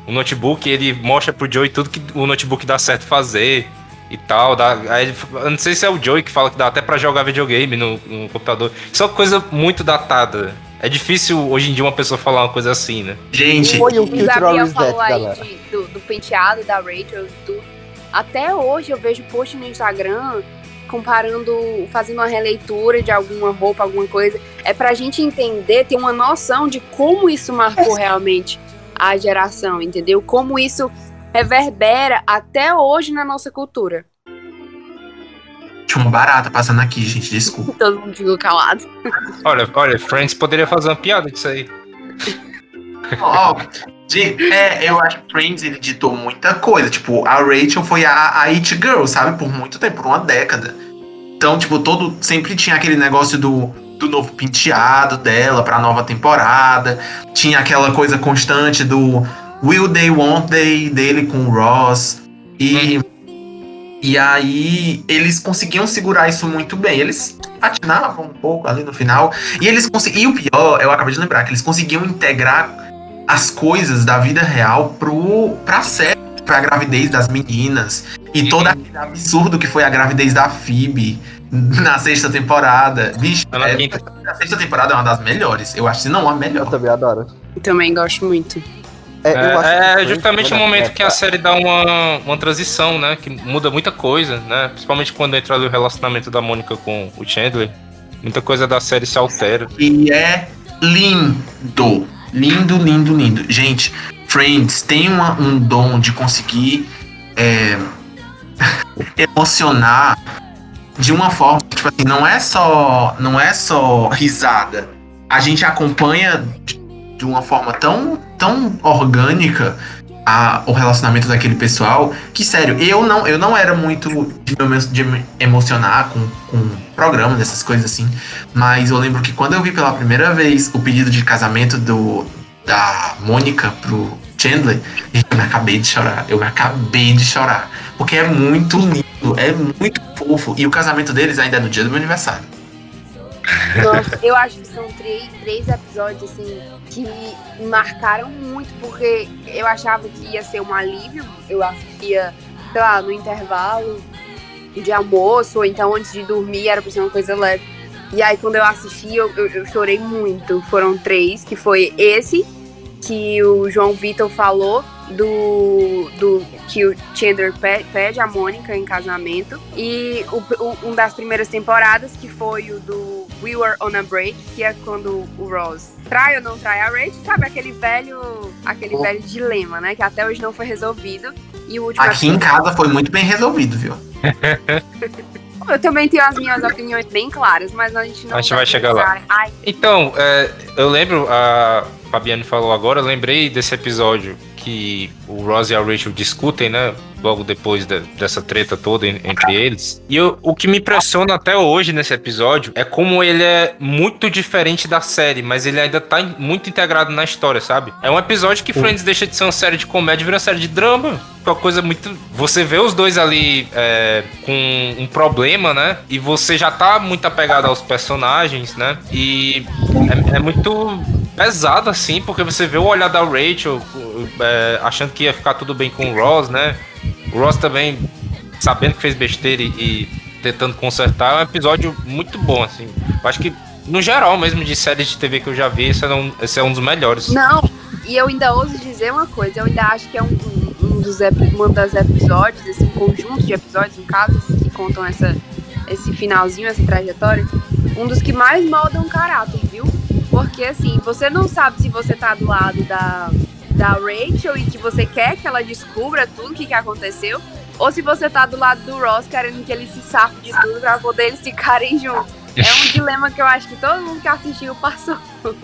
um notebook e ele mostra pro Joey tudo que o notebook dá certo fazer e tal. Dá, aí ele, eu não sei se é o Joey que fala que dá até pra jogar videogame no, no computador. Isso é uma coisa muito datada. É difícil hoje em dia uma pessoa falar uma coisa assim, né? Gente, Foi o O Cultural Gabriel falou aí de- do, do penteado da Rachel e tudo. Até hoje eu vejo post no Instagram comparando, fazendo uma releitura de alguma roupa, alguma coisa. É pra gente entender, ter uma noção de como isso marcou realmente a geração, entendeu? Como isso reverbera até hoje na nossa cultura. tinha uma barata passando aqui, gente, desculpa. Todo mundo ficou calado. Olha, olha, Friends poderia fazer uma piada disso aí. Ó, de- é, eu acho que Friends ele ditou muita coisa. Tipo, a Rachel foi a, a It Girl, sabe? Por muito tempo, por uma década. Então, tipo, todo sempre tinha aquele negócio do, do novo penteado dela pra nova temporada. Tinha aquela coisa constante do Will They, Won't They dele com o Ross. E, e aí eles conseguiam segurar isso muito bem. Eles patinavam um pouco ali no final. E eles conseguiam. E o pior, eu acabei de lembrar, que eles conseguiam integrar as coisas da vida real pro, pra série, pra gravidez das meninas. E todo aquele absurdo que foi a gravidez da Phoebe na sexta temporada. Bicho, na é- quinta. a sexta temporada é uma das melhores. Eu acho que não a Eu melhor. também adoro. Também gosto muito. É, eu acho É, é justamente o momento que a série dá uma, uma transição, né? Que muda muita coisa, né? Principalmente quando entra ali o relacionamento da Mônica com o Chandler. Muita coisa da série se altera. E é lindo. Lindo, lindo, lindo. Gente, Friends tem uma- um dom de conseguir é, emocionar de uma forma, tipo assim, não é só, não é só risada. A gente acompanha de, uma forma tão, tão orgânica a- o relacionamento daquele pessoal que, sério, eu não, eu não era muito de, de me emocionar com, com programa, dessas coisas assim. Mas eu lembro que quando eu vi pela primeira vez o pedido de casamento do, da Mônica pro, Chandler, eu me acabei de chorar. Eu me acabei de chorar. Porque é muito lindo, é muito fofo. E o casamento deles ainda é no dia do meu aniversário. Nossa, eu acho que são três, três episódios, assim, que me marcaram muito, porque eu achava que ia ser um alívio. Eu assistia, sei lá, no intervalo de almoço, ou então antes de dormir, era pra ser uma coisa leve. E aí, quando eu assisti, eu, eu, eu chorei muito. Foram três, que foi esse, que o João Vitor falou, do, do que o Chandler pe- pede a Mônica em casamento. E o, o- um das primeiras temporadas, que foi o do We Were on a Break, que é quando o Ross trai ou não trai a Rachel, sabe? Aquele velho, aquele Oh. velho dilema, né? Que até hoje não foi resolvido. E o último Aqui em casa foi muito bem resolvido, viu? Eu também tenho as minhas opiniões bem claras, mas a gente não A gente vai chegar lá. Ai, Então, é, eu lembro, a Fabiane falou agora, eu lembrei desse episódio que o Ross e a Rachel discutem, né? Logo depois de- dessa treta toda en- entre eles. E eu- o que me impressiona até hoje nesse episódio é como ele é muito diferente da série, mas ele ainda tá muito integrado na história, sabe? É um episódio que Friends deixa de ser uma série de comédia e vira uma série de drama. Uma coisa muito. Você vê os dois ali é, com um problema, né? E você já tá muito apegado aos personagens, né? E é, é muito pesado, assim, porque você vê o olhar da Rachel é, achando que ia ficar tudo bem com o Ross, né? O Ross também sabendo que fez besteira e, e tentando consertar. É um episódio muito bom, assim. Eu acho que, no geral mesmo, de séries de TV que eu já vi, esse é um, esse é um dos melhores. Não, e eu ainda ouso dizer uma coisa, eu ainda acho que é um, um- um dos uma das episódios, esse conjunto de episódios, no caso, que contam essa, esse finalzinho, essa trajetória, um dos que mais moldam o caráter, viu? Porque assim, você não sabe se você tá do lado da, da Rachel e que você quer que ela descubra tudo o que, que aconteceu, ou se você tá do lado do Ross querendo que ele se safe de tudo pra poder eles ficarem juntos. É um dilema que eu acho que todo mundo que assistiu passou.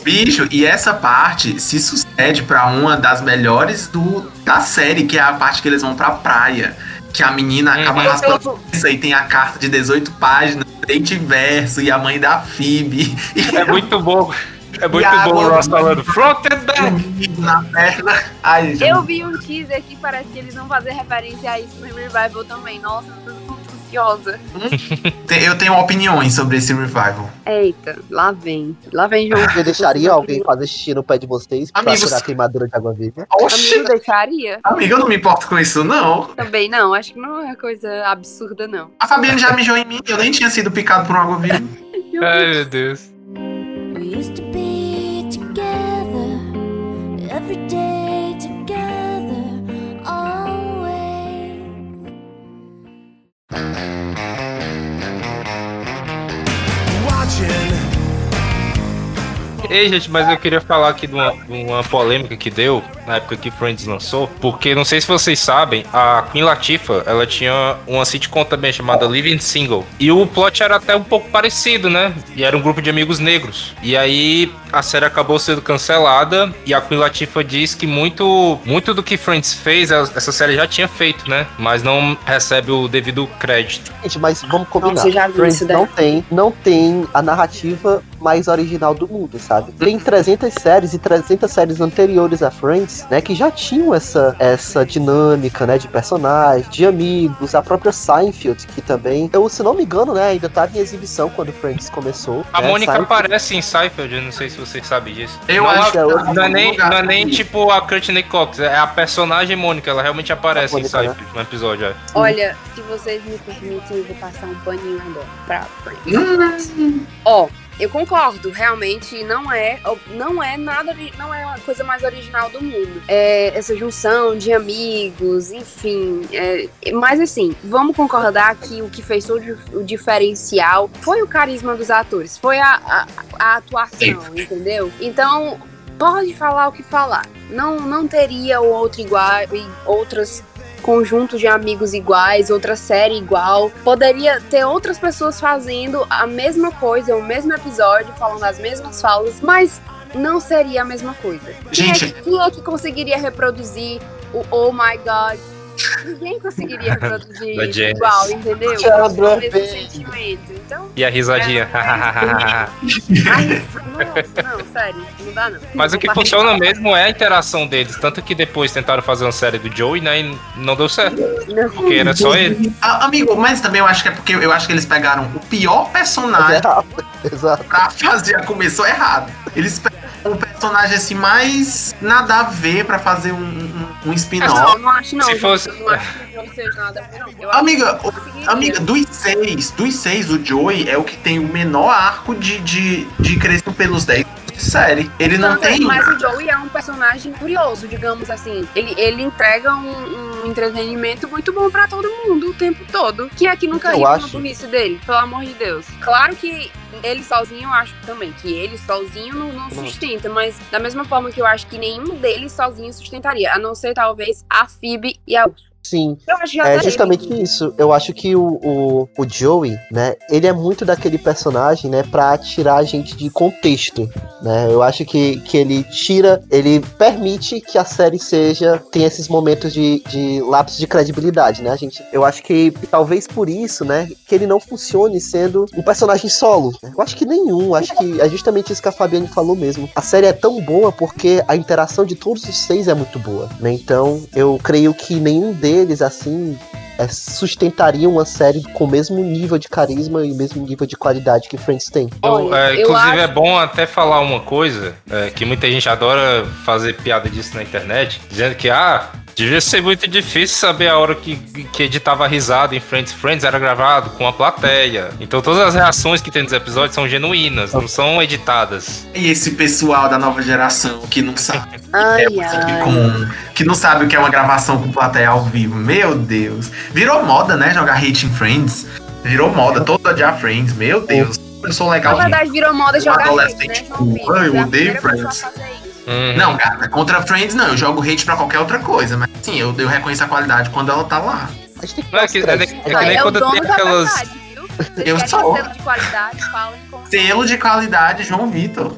Bicho, e essa parte se sucede pra uma das melhores do, da série, que é a parte que eles vão pra praia. Que a menina acaba Uhum. raspando Eu- isso aí, tem a carta de 18 páginas, frente e verso, e a mãe da Phoebe. E É muito bom. É muito E a bom o Ross falando front and back. na perna. Gente. Eu vi um teaser que parece que eles vão fazer referência a isso no Revival também. Nossa, eu tô muito ansiosa. Te- Eu tenho opiniões sobre esse revival. Eita, lá vem. Lá vem João. Você deixaria alguém fazer xixi no pé de vocês pra Amigos- tirar a queimadura de água viva? Oxi, Amigo, deixaria? amiga, eu não me importo com isso, não. Também não, acho que não é coisa absurda, não. A Fabiane já mijou em mim, eu nem tinha sido picado por um água viva. Ai, meu Deus. Ei, gente, mas eu queria falar aqui de uma, de uma polêmica que deu na época que Friends lançou, porque não sei se vocês sabem, a Queen Latifah, ela tinha uma sitcom também chamada Living Single, e o plot era até um pouco parecido, né? E era um grupo de amigos negros. E aí a série acabou sendo cancelada e a Queen Latifah diz que muito, muito do que Friends fez, essa série já tinha feito, né? Mas não recebe o devido crédito. Gente, mas vamos combinar. Nossa, Friends isso daí. não tem, não tem a narrativa mais original do mundo, sabe? Tem 300 séries e 300 séries anteriores a Friends, né, que já tinham essa, essa dinâmica, né, de personagens, de amigos, a própria Seinfeld, que também, eu, se não me engano, né, ainda estava em exibição quando Friends começou. A né, Mônica Seinfeld- aparece em Seinfeld, eu não sei se vocês sabem disso. Eu não, acho é- que outro não é nem, lugar não é nem tipo a Courtney Cox, é a personagem Mônica, ela realmente aparece A em Mônica, né? Seinfeld no episódio. é. Olha, se vocês me permitem, eu vou passar um paninho agora pra Friends. Ó, eu concordo, realmente não é, não é nada, não é uma coisa mais original do mundo. É essa junção de amigos, enfim. é, mas assim, vamos concordar que o que fez todo o diferencial foi o carisma dos atores, foi a, a, a atuação, entendeu? Então pode falar o que falar. Não, não teria o outro igual e outras conjuntos de amigos iguais, outra série igual. Poderia ter outras pessoas fazendo a mesma coisa, o mesmo episódio, falando as mesmas falas, mas não seria a mesma coisa. Quem é Gente- que- quem é que conseguiria reproduzir o Oh My God ninguém conseguiria produzir Da Janice. igual, entendeu? O mesmo sentimento. Então, E a risadinha. ai, não, não, sério, não dá não. Mas o que funciona mesmo é a interação deles. Tanto que depois tentaram fazer uma série do Joey, né? E não deu certo. Não. Porque era só ele. Ah, amigo, mas também eu acho que é porque eu acho que eles pegaram o pior personagem Exato. pra fazer. Começou errado. Eles pegaram um personagem assim mais nada a ver pra fazer um, um, um Não, spin-off. eu não acho não. Se fosse- não acho que não seja nada a ver, não. Eu acho Amiga, o- amiga, dos seis, dos seis, o Joey é o que tem o menor arco de, de, de crescer pelos 10 de série. Ele não, Não, tem. Mas o Joey é um personagem curioso, digamos assim. Ele, ele entrega um, um entretenimento muito bom pra todo mundo o tempo todo. Que é que nunca Eu ri com a acho. burrice dele, pelo amor de Deus. Claro que ele sozinho, eu acho também que ele sozinho não, não sustenta, mas da mesma forma que eu acho que nenhum deles sozinho sustentaria, a não ser talvez a Phoebe e a Urso. Sim. É até justamente ele- isso. Eu acho que o, o, o Joey, né, ele é muito daquele personagem, né, pra tirar a gente de contexto, né? Eu acho que, que ele tira, ele permite que a série seja, tenha esses momentos de, de lapso de credibilidade, né, a gente? Eu acho que talvez por isso, né, que ele não funcione sendo um personagem solo. Eu acho que nenhum, acho que é justamente isso que a Fabiane falou mesmo. A série é tão boa porque a interação de todos os seis é muito boa, né? Então, eu creio que nenhum deles, assim, é, sustentaria uma série com o mesmo nível de carisma e o mesmo nível de qualidade que Friends tem. Eu, Olha, é, eu inclusive é acho- bom até falar uma coisa, é, que muita gente adora fazer piada disso na internet, dizendo que, ah, devia ser muito difícil saber a hora que, que editava risada em Friends. Friends era gravado com a plateia. Então todas as reações que tem nos episódios são genuínas, não são editadas. E esse pessoal da nova geração que não sabe Ai, é ai. com, que não sabe o que é uma gravação com plateia ao vivo. Meu Deus. Virou moda, né? Jogar hate em Friends. Virou moda, todo odiar Friends. Meu Deus. Eu sou Na legal. verdade, virou moda jogar hate, adolescente né? Ai, eu é odeio pessoa Friends. Uhum. Não, gata, contra Friends não. Eu jogo hate pra qualquer outra coisa. Mas sim, eu, eu reconheço a qualidade quando ela tá lá. A gente tem que Não, é que- é que- é que nem o quando tem aquelas- verdade, Eu sou. selo de qualidade. Selo de qualidade, João Vitor.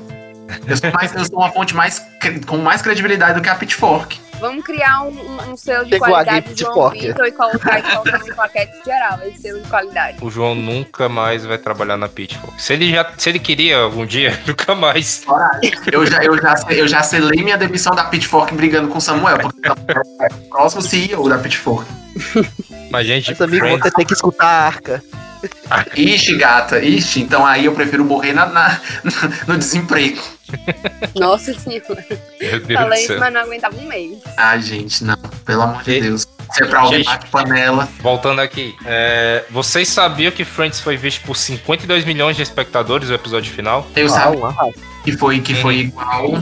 Eu sou, mais, eu sou uma fonte mais, com mais credibilidade do que a Pitchfork. Vamos criar um, um- um selo de qualidade de João. Vitor e colocar, e no paquete geral, esse selo de qualidade. O João nunca mais vai trabalhar na Pitchfork. Se ele já, se ele queria algum dia, nunca mais. Eu já, eu, já, eu já selei minha demissão da Pitchfork brigando com o Samuel, porque é o próximo CEO da Pitchfork. Mas gente, Mas, amigo, Friends, você tem que escutar a arca. Ixi, gata, ixi, então aí eu prefiro morrer na, na- no desemprego. Nossa senhora. meu Deus Falei do isso, mas não aguentava um mês. Ai, gente, não, pelo amor de E- Deus. Se é pra bate panela. Voltando aqui, é, vocês sabiam que Friends foi visto por 52 milhões de espectadores no episódio final? Eu sabia que foi, que foi igual,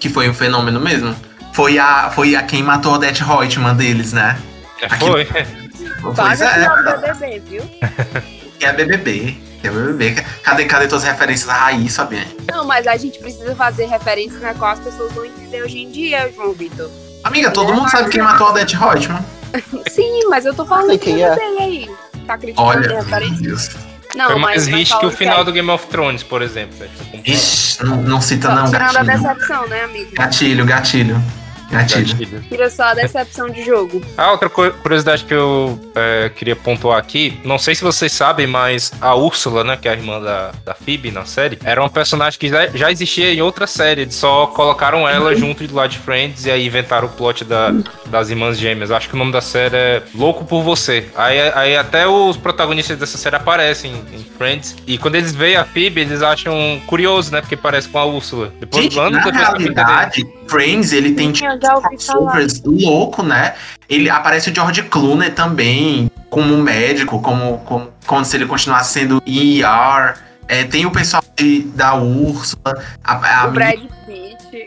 que foi um fenômeno mesmo. Foi a, foi a quem matou a Odette Reutemann deles, né? É, Aqui- foi. Pois Paga é, BBB, viu? que é BBB. Que é BBB. Cadê, cadê tuas referências à raiz, Fabiane? Não, mas a gente precisa fazer referências na qual as pessoas vão entender hoje em dia, João Vitor. Amiga, todo mundo sabe quem matou a Odette Reutemann. Sim, mas eu tô falando quem é. BBB aí. Tá criticando Olha, a referência? Não, foi mas- mais hit que o final sério. do Game of Thrones, por exemplo. Ixi, não, não cita Só não, tirando a gatilho. decepção, né, amigo? Gatilho, gatilho. Gatilho. Tira só a decepção de jogo. Ah, outra curiosidade que eu é, queria pontuar aqui, não sei se vocês sabem, mas a Úrsula, né, que é a irmã da, da Phoebe na série, era uma personagem que já, já existia em outra série, eles só colocaram ela junto de lá de Friends e aí inventaram o plot da, das irmãs gêmeas. Acho que o nome da série é Louco por Você. Aí, aí até os protagonistas dessa série aparecem em Friends e quando eles veem a Phoebe, eles acham curioso, né, porque parece com a Úrsula. Depois, Gente, anos na depois realidade, Friends, ele tem tipo, crossovers louco, né? Ele aparece o George Clooney também, como médico, como, como, como se ele continuasse sendo ER. É, tem o pessoal de- da Úrsula, a, a O Brad Pitt.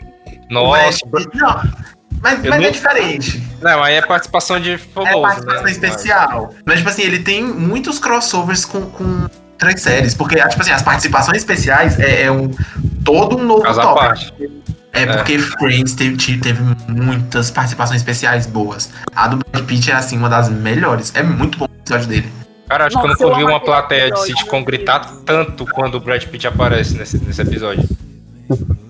Nossa, Brad- Não, mas, mas é não- diferente. não, aí é participação de É famoso, participação né? especial. Mas, tipo assim, ele tem muitos crossovers com, com outras séries. Porque, tipo assim, as participações especiais é, é um todo um novo tópico. parte. É porque Friends teve, te- teve muitas participações especiais boas. A do Brad Pitt é, assim, uma das melhores. É muito bom o episódio dele. Cara, acho que Nossa, eu eu nunca vi uma plateia de sitcom gritar tanto quando o Brad Pitt aparece nesse, nesse episódio.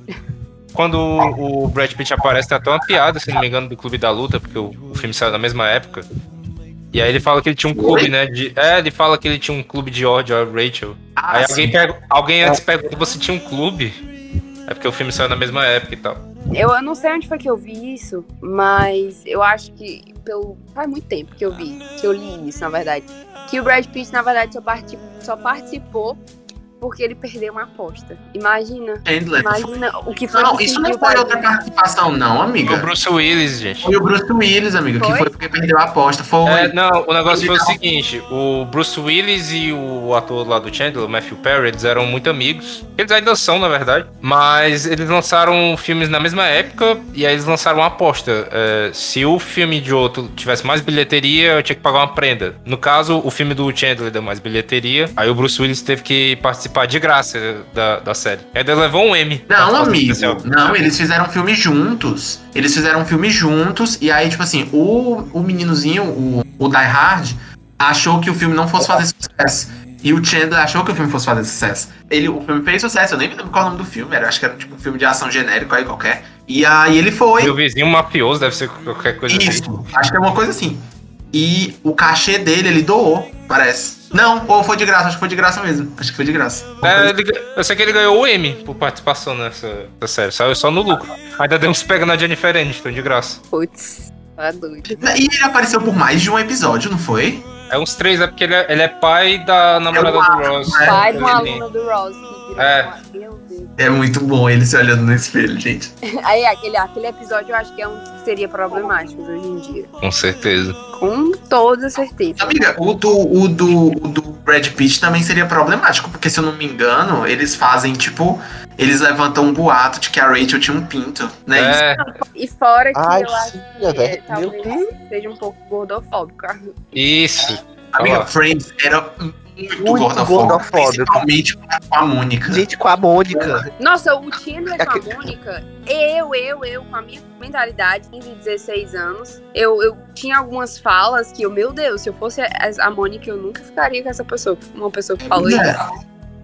Quando o Brad Pitt aparece, tem até uma piada, se não me engano, do Clube da Luta, porque o, o filme saiu na mesma época. E aí ele fala que ele tinha um clube, né? De, é, ele fala que ele tinha um clube de ódio a Rachel. Ah, aí sim. alguém, antes perguntou você tinha um clube. É porque o filme saiu na mesma época e tal. Eu, eu não sei onde foi que eu vi isso, mas eu acho que pelo faz muito tempo que eu vi, que eu li isso, na verdade. Que o Brad Pitt, na verdade, só, só participou porque ele perdeu uma aposta. Imagina, Chandler. imagina o que foi Não, que isso não foi outra ele. participação, não, O amiga. Bruce Willis, gente. Foi o Bruce Willis, amiga, que Foi? foi porque perdeu a aposta. Foi. É, não, o negócio foi o seguinte: o Bruce Willis e o ator lá do Chandler, o Matthew Perry, eles eram muito amigos. Eles ainda são, na verdade. Mas eles lançaram filmes na mesma época e aí eles lançaram uma aposta. É, se o filme de outro tivesse mais bilheteria, eu tinha que pagar uma prenda. No caso, o filme do Chandler deu mais bilheteria. Aí o Bruce Willis teve que participar de graça da, da série. Ele levou um M. Não, amigo. especial. Não, eles fizeram um filme juntos. Eles fizeram um filme juntos. E aí, tipo assim, o, o meninozinho, o, o Die Hard, achou que o filme não fosse fazer sucesso. E o Chandler achou que o filme fosse fazer sucesso. Ele, o filme fez sucesso, eu nem me lembro qual é o nome do filme. Era, acho que era tipo um filme de ação genérico aí qualquer. E aí ele foi. E o vizinho mafioso deve ser qualquer coisa assim. Isso, acho que é uma coisa assim. E o cachê dele, ele doou, parece. Não, ou foi de graça, acho que foi de graça mesmo. Acho que foi de graça. É, ele eu sei que ele ganhou o M por participação nessa, nessa série. Saiu só no lucro. Ainda deu uns pega na Jennifer Aniston, de graça. Putz, tá doido. E ele apareceu por mais de um episódio, não foi? É uns três, é porque ele é, ele é pai da namorada Eu do acho, Ross. É, Pai de uma aluna do Ross. É. uma- Meu Deus. É muito bom ele se olhando no espelho, gente. Aí aquele, aquele episódio eu acho que é um que seria problemático hoje em dia. Com certeza. Com toda certeza. Amiga, o do, o, do, o do Brad Pitt também seria problemático, porque se eu não me engano, eles fazem, tipo, eles levantam um boato de que a Rachel tinha um pinto, né? É, E fora que Ai, eu acho sim, que é é, talvez seja um pouco gordofóbico. isso. Amiga, Olha lá. Friends era muito, Muito gordofóbico, gordofóbico. principalmente com a Mônica. Gente, com a Mônica. Nossa, o Chandler É com a que- Mônica, eu, eu, eu, com a minha mentalidade, 15, 16 anos, eu, eu tinha algumas falas que eu, meu Deus, se eu fosse a, a Mônica, eu nunca ficaria com essa pessoa. Uma pessoa que falou isso.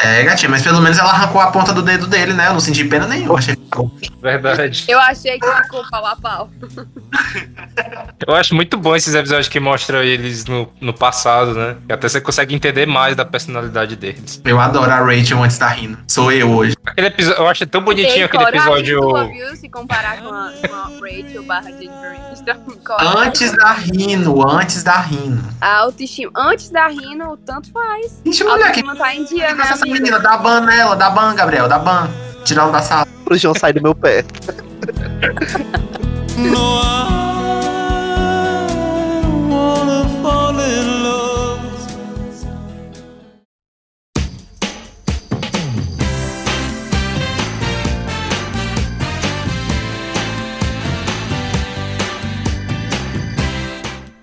É, gatinha, mas pelo menos ela arrancou a ponta do dedo dele, né? Eu não senti pena nenhuma. Achei Verdade. Eu achei que ficou pau a pau. Eu acho muito bom esses episódios que mostram eles no, no passado, né? Que até você consegue entender mais da personalidade deles. Eu adoro a Rachel antes da Rino. Sou eu hoje. Aquele episódio, eu acho tão bonitinho Tem aquele episódio. tua, viu? Se comparar com a, com a Rachel barra Jennifer. Antes da Rino, antes da Rino. A autoestima. Antes da Rino, tanto faz. Gente, A mulher, que tá em dia, né? Menina? Dá ban nela, dá ban, Gabriel, dá ban. Tirar ela da sala. Pro João sair do meu pé.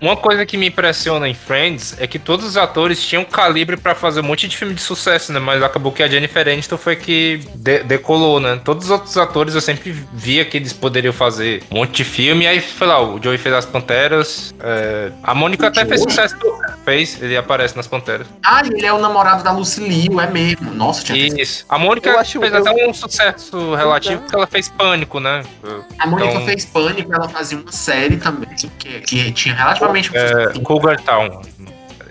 Uma coisa que me impressiona em Friends é que todos os atores tinham calibre pra fazer um monte de filme de sucesso, né? Mas acabou que a Jennifer Aniston foi que de- decolou, né? Todos os outros atores eu sempre via que eles poderiam fazer um monte de filme. E aí foi lá, o Joey fez as Panteras. é, A Mônica até fez sucesso. Fez, ele aparece nas Panteras. Ah, ele é o namorado da Lucy Liu, é mesmo. Nossa, tinha Isso. A Mônica Eu acho- fez eu- até um sucesso relativo porque ela fez Pânico, né? A Mônica Então- fez pânico, ela fazia uma série também, que, que tinha relativamente um É. Cougar Town.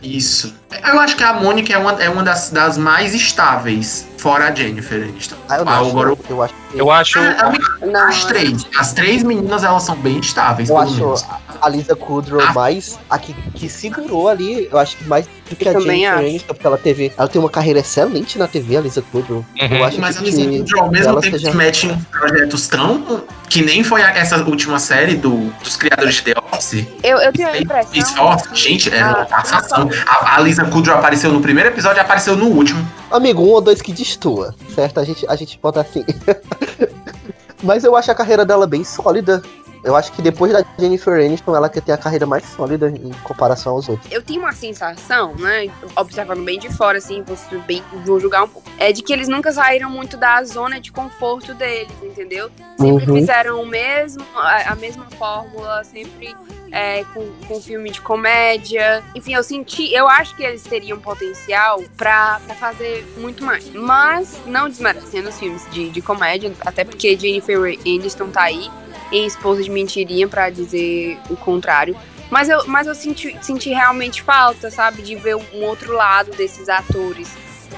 Isso. Eu acho que a Mônica é uma, é uma das, das mais estáveis, fora a Jennifer Aniston. Ah, eu não Ah, acho. agora eu- acho. Eu acho. Ah, Não, as três. As três meninas, elas são bem estáveis, Eu pelo acho menos. a Lisa Kudrow Ah. mais a que, que segurou ali, eu acho que mais do que Eu a Jennifer acho. Aniston, porque ela teve, ela tem uma carreira excelente na TV, a Lisa Kudrow. Uhum. Eu acho Mas a que, Lisa Kudrow, ao mesmo tempo seja- se mete em projetos tão... Que nem foi a- essa última série do, dos criadores de The Office. Eu, eu tenho a impressão. Que Gente, era uma a- passação. A, a Lisa Kudrow apareceu no primeiro episódio e apareceu no último. Amigo, um ou dois que destoa, certo? A gente, a gente bota assim. Mas eu acho a carreira dela bem sólida. Eu acho que depois da Jennifer Aniston, ela que tem a carreira mais sólida em comparação aos outros. eu tenho uma sensação, né, observando bem de fora, assim, vou, bem, vou julgar um pouco, é de que eles nunca saíram muito da zona de conforto deles, entendeu? Sempre Uhum. fizeram o mesmo, a, a mesma fórmula, sempre é, com, com filme de comédia. Enfim, eu senti, eu acho que eles teriam potencial pra, pra fazer muito mais. Mas, não desmerecendo os filmes de, de comédia, até porque Jennifer Aniston tá aí em Esposa de Mentirinha pra dizer o contrário. Mas eu, mas eu senti, senti realmente falta, sabe? De ver um outro lado desses atores.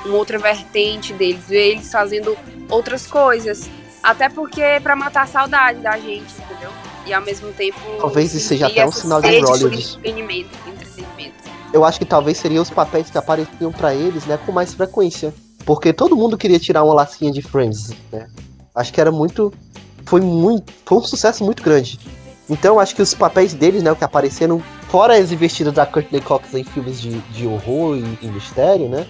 Uma outra vertente deles. Ver eles fazendo outras coisas. Até porque é pra matar a saudade da gente, entendeu? E ao mesmo tempo. Talvez isso seja até um sinal de Hollywood. Entretenimento, entretenimento. Eu acho que talvez seriam os papéis que apareciam pra eles, né, com mais frequência. Porque todo mundo queria tirar uma lacinha de Friends, né? Acho que era muito. Foi muito. Foi um sucesso muito grande. Então eu acho que os papéis deles, né, o que apareceram, fora as investidas da Courtney Cox em filmes de, de horror e, e mistério, né?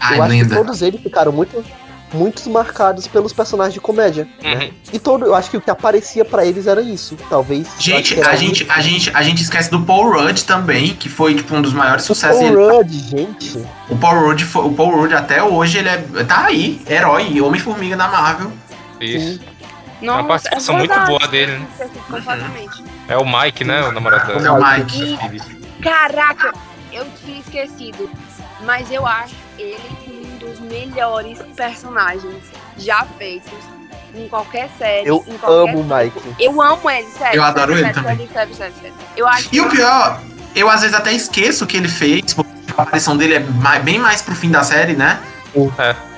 Ai, eu acho linda. que todos eles ficaram muito. Muitos marcados pelos personagens de comédia. Uhum. E todo, eu acho que o que aparecia pra eles era isso. Talvez. Gente, a gente, a, gente, a gente esquece do Paul Rudd também, que foi tipo um dos maiores O sucessos. Paul Ele- Rudd, gente. O Paul Rudd, foi- o Paul Rudd até hoje ele é, tá aí, herói, Homem-Formiga da Marvel. Isso. Sim. É uma participação muito verdade. boa dele, né? Completamente. É o Mike, né? O namorado É o Mike. Phoebe. Caraca, eu tinha esquecido. Mas eu acho ele dos melhores personagens já feitos em qualquer série. Eu em qualquer... amo o Mike. Eu amo ele, sério. Eu adoro sério, ele sério, também. Sério, sério, sério, sério. Eu acho E o pior, eu às vezes até esqueço o que ele fez, porque a aparição dele é mai- bem mais pro fim da série, né?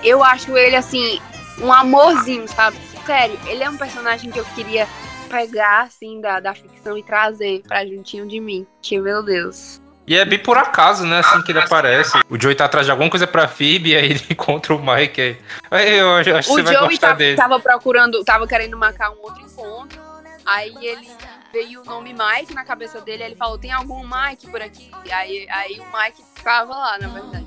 eu acho ele assim, um amorzinho, sabe? Sério, ele é um personagem que eu queria pegar, assim, da, da ficção e trazer pra juntinho de mim. Que, meu Deus. E é bem por acaso, né? Assim que ele aparece. O Joey tá atrás de alguma coisa pra Phoebe, aí ele encontra o Mike. Aí, aí eu acho que O você vai Joey gostar tava, dele. tava procurando, tava querendo marcar um outro encontro. Aí ele veio o nome Mike na cabeça dele, aí ele falou, tem algum Mike por aqui? Aí, aí o Mike ficava lá, na verdade.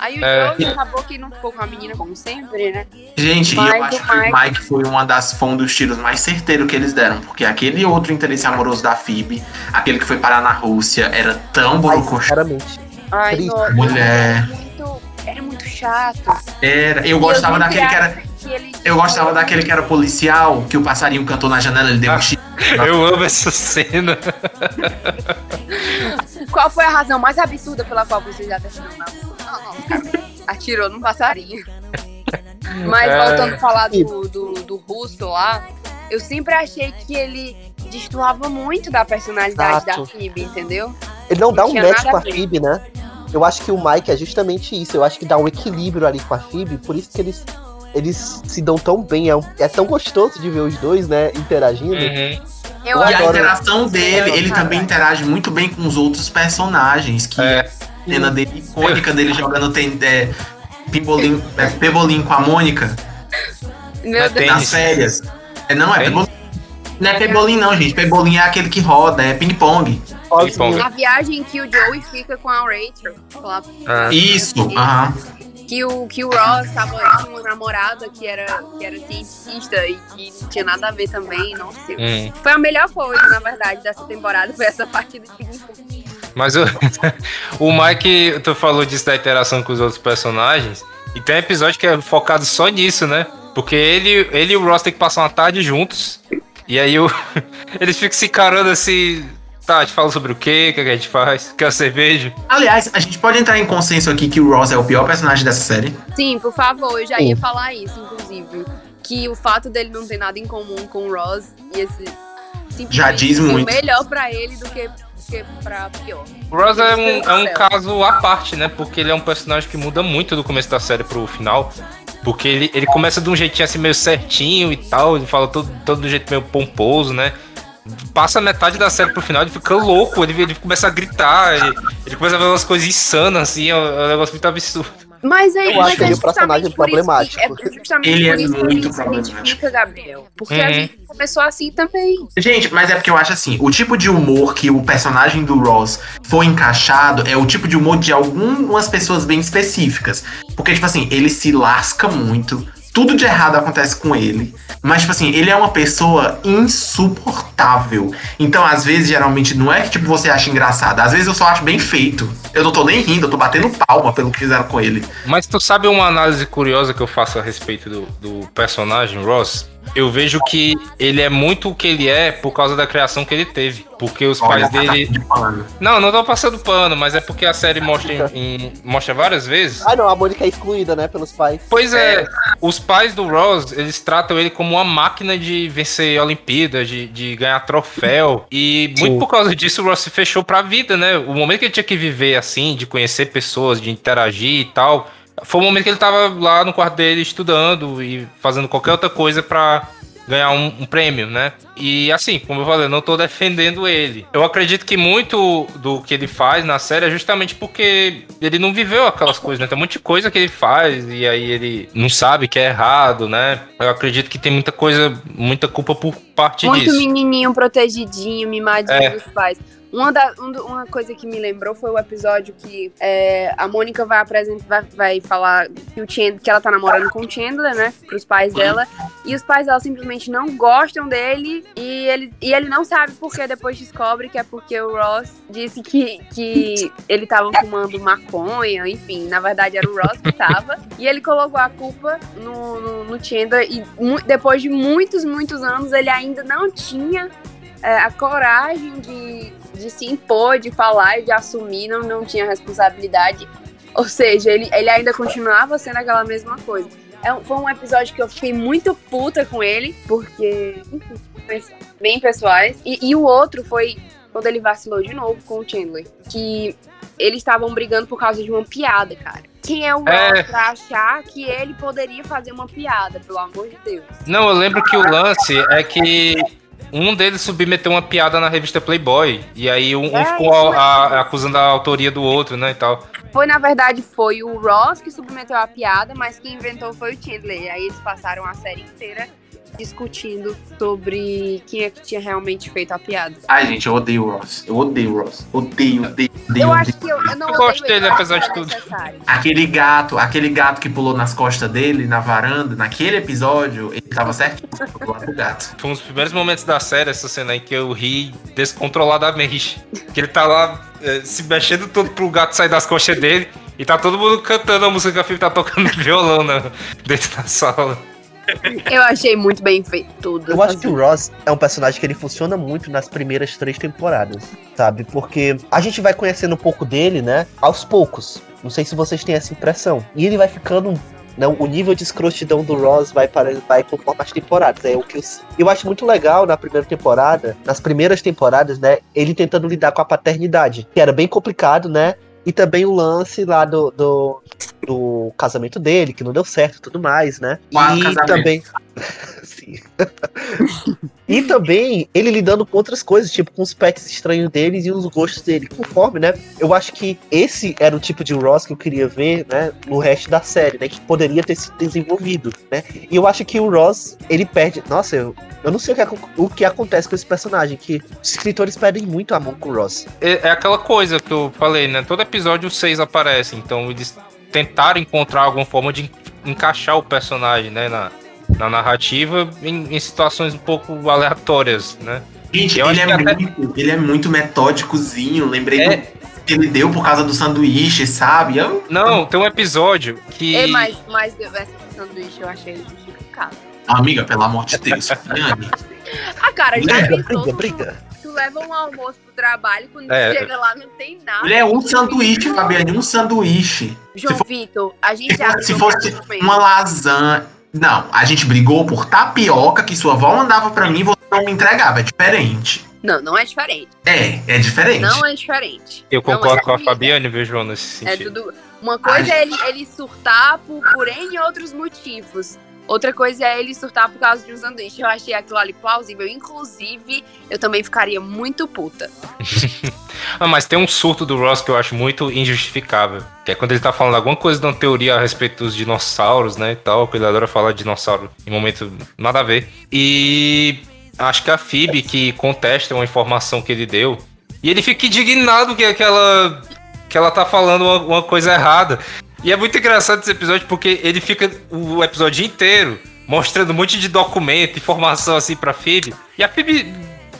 Aí o É. Joey acabou que não ficou com a menina como sempre, né? Gente, e Mas eu acho que o Mike- Mike foi uma das foi um dos tiros mais certeiros que eles deram, porque aquele outro interesse amoroso da Phoebe, aquele que foi parar na Rússia, era tão borocochô. sinceramente. Ai, Mulher. Era muito, era muito chato. Era, eu E gostava eu daquele que era, que eu gostava daquele que era policial, que o passarinho cantou na janela, ele deu um Ah. tiro. Eu amo essa cena. Qual foi a razão mais absurda pela qual você já atirou Atirou num passarinho. Mas voltando a falar do, do, do russo lá, eu sempre achei que ele destoava muito da personalidade Exato. da Phoebe, entendeu? Ele não dá um match com a a. Phoebe, né? Eu acho que o Mike é justamente isso. Eu acho que dá um equilíbrio ali com a Phoebe, por isso que eles, eles se dão tão bem. É, é tão gostoso de ver os dois, né, interagindo. Uhum. Eu E a adoro. interação dele, ele também interage muito bem com os outros personagens, que É. a cena dele icônica dele jogando tem, é, pimbolim, é, pebolim com a Mônica Meu Deus. Nas férias. É, não, é pebolim. Não é pebolim não, gente. Pebolim é aquele que roda, é ping-pong. A viagem que o Joey fica com a Rachel. lá- Ah. Isso, aham. Que o, que o Ross tava com uma namorada que era, que era cientista e que não tinha nada a ver também, nossa. Hum. Foi a melhor coisa, na verdade, dessa temporada, foi essa partida de ping-pong. Mas o, o Mike, tu falou disso da interação com os outros personagens. E tem um episódio que é focado só nisso, né? Porque ele, ele e o Ross tem que passar uma tarde juntos. E aí o, eles ficam se encarando assim. Tá, a gente fala sobre o quê? O que, que a gente faz? Quer cerveja? Aliás, a gente pode entrar em consenso aqui que o Ross é o pior personagem dessa série. Sim, por favor, eu já ia falar isso, inclusive. Que o fato dele não ter nada em comum com o Ross ia ser simplesmente Já diz muito. melhor pra ele do que, que pra pior. O Ross é um, é um caso à parte, né? Porque ele é um personagem que muda muito do começo da série pro final. Porque ele, ele começa de um jeitinho assim meio certinho e tal, ele fala todo, todo do jeito meio pomposo, né? Passa metade da série pro final, ele fica louco, ele, ele começa a gritar, ele, ele começa a ver umas coisas insanas, assim, é um, é um negócio muito absurdo. Mas aí, Eu mas acho é ele um personagem justamente por isso que- problemático. É justamente Ele por é isso que a muito problemático. Gabriel. Porque Uhum. a gente começou assim também. Gente, mas é porque eu acho assim, o tipo de humor que o personagem do Ross foi encaixado é o tipo de humor de algumas pessoas bem específicas. Porque, tipo assim, ele se lasca muito, tudo de errado acontece com ele. Mas, tipo assim, ele é uma pessoa insuportável. Então, às vezes, geralmente, não é que tipo, você acha engraçado. Às vezes eu só acho bem feito. Eu não tô nem rindo, eu tô batendo palma pelo que fizeram com ele. Mas tu sabe uma análise curiosa que eu faço a respeito do, do personagem Ross? Eu vejo que ele é muito o que ele é por causa da criação que ele teve. Porque os Olha, pais dele. tá de pano. Não, não tô passando pano, mas é porque a série mostra, em- em- mostra várias vezes. Ah, não, a Mônica é excluída, né, pelos pais. Pois é, os pais do Ross, eles tratam ele como uma máquina de vencer Olimpíadas, de, de ganhar troféu. E muito Sim. por causa disso, o Ross se fechou pra vida, né? O momento que ele tinha que viver assim, de conhecer pessoas, de interagir e tal, foi o momento que ele tava lá no quarto dele estudando e fazendo qualquer outra coisa pra ganhar um, um prêmio, né? E assim, como eu falei, eu não tô defendendo ele. Eu acredito que muito do que ele faz na série é justamente porque ele não viveu aquelas coisas, né? Tem de coisa que ele faz e aí ele não sabe que é errado, né? Eu acredito que tem muita coisa, muita culpa por parte Muito disso. menininho, protegidinho, mimadinho É. dos pais. Uma, da- um uma coisa que me lembrou foi o episódio que é, a Mônica vai apresentar, vai, vai falar que, o Chandler, que ela tá namorando com o Chandler, né? Pros pais dela. E os pais dela simplesmente não gostam dele. E ele, e ele não sabe porque depois descobre que é porque o Ross disse que, que ele tava fumando maconha, enfim. Na verdade era o Ross que tava. E ele colocou a culpa no, no, no Chandler. E depois de muitos, muitos anos, ele ainda não tinha é, a coragem de, de se impor, de falar e de assumir, não, não tinha responsabilidade. Ou seja, ele, ele ainda continuava sendo aquela mesma coisa. É foi um episódio que eu fiquei muito puta com ele, porque, enfim, bem pessoais. E, e o outro foi quando ele vacilou de novo com o Chandler. Que eles estavam brigando por causa de uma piada, cara. Quem é o Ross É. pra achar que ele poderia fazer uma piada, pelo amor de Deus? Não, eu lembro que o lance é que um deles submeteu uma piada na revista Playboy. E aí um, um É, ficou isso a- a- acusando a autoria do outro, né? E tal. Foi, na verdade, foi o Ross que submeteu a piada, mas quem inventou foi o Chandler. E aí eles passaram a série inteira discutindo sobre quem é que tinha realmente feito a piada. Ai, gente, eu odeio o Ross. Eu odeio o Ross. Odeio, odeio, odeio. Eu acho odeio. que eu, eu não Eu gosto ele, dele, apesar de é tudo. Aquele gato, aquele gato que pulou nas costas dele na varanda, naquele episódio, ele tava certinho do lado do gato. Foi um dos primeiros momentos da série, essa cena aí, que eu ri descontroladamente. Que ele tá lá eh, se mexendo todo pro gato sair das costas dele. E tá todo mundo cantando a música que a Phoebe tá tocando violão né, dentro da sala. Eu achei muito bem feito tudo. Eu acho que o Ross é um personagem que ele funciona muito nas primeiras três temporadas, sabe? Porque a gente vai conhecendo um pouco dele, né? Aos poucos. Não sei se vocês têm essa impressão. E ele vai ficando. Não, o nível de escrotidão do Ross vai, para, vai conforme as temporadas. É o que eu, eu acho muito legal na primeira temporada, nas primeiras temporadas, né? Ele tentando lidar com a paternidade, que era bem complicado, né? E também o lance lá do, do, do casamento dele, que não deu certo e tudo mais, né? Quatro e também. Sim. e também ele lidando com outras coisas, tipo com os pets estranhos deles e os gostos dele. Conforme, né? Eu acho que esse era o tipo de Ross que eu queria ver, né? No resto da série, né? Que poderia ter sido desenvolvido, né? E eu acho que o Ross, ele perde. Nossa, eu, eu não sei o que, acon- o que acontece com esse personagem, que os escritores perdem muito a mão com o Ross. É, é aquela coisa que eu falei, né? Todo episódio os seis aparecem. Então eles tentaram encontrar alguma forma de en- encaixar o personagem, né? Na, na narrativa em, em situações um pouco aleatórias, né? Gente, ele é, até- muito, ele é muito metódicozinho. Lembrei É. do que ele deu por causa do sanduíche, sabe? Eu, Não, tem um episódio que. É, mas, mas essa sanduíche eu achei justificado. amiga, pelo amor de Deus. Ah, cara, já Briga, pensou? briga, tu- briga. Tu leva um almoço pro trabalho, quando É. chega lá não tem nada. Ele é um sanduíche, Fabiane, um sanduíche. João Se for- Vitor, a gente Se se fosse uma lasanha. Não, a gente brigou por tapioca que sua avó mandava pra mim e você não me entregava. É diferente. Não, não é diferente. É, é diferente. Não é diferente. Eu concordo é com a. Fabiane, viu, João, nesse É sentido. tudo. Uma coisa é ele, ele surtar por, por N outros motivos. Outra coisa é ele surtar por causa de um sanduíche. Eu achei aquilo ali plausível. Inclusive, eu também ficaria muito puta. Ah, mas tem um surto do Ross que eu acho muito injustificável. Que é quando ele tá falando alguma coisa de uma teoria a respeito dos dinossauros, né? E tal. Que ele adora falar de dinossauro em momento nada a ver. E acho que a Phoebe que contesta uma informação que ele deu. E ele fica indignado que aquela. que ela tá falando uma, uma coisa errada. E é muito engraçado esse episódio porque ele fica o episódio inteiro mostrando um monte de documento, informação assim pra Phoebe. E a Phoebe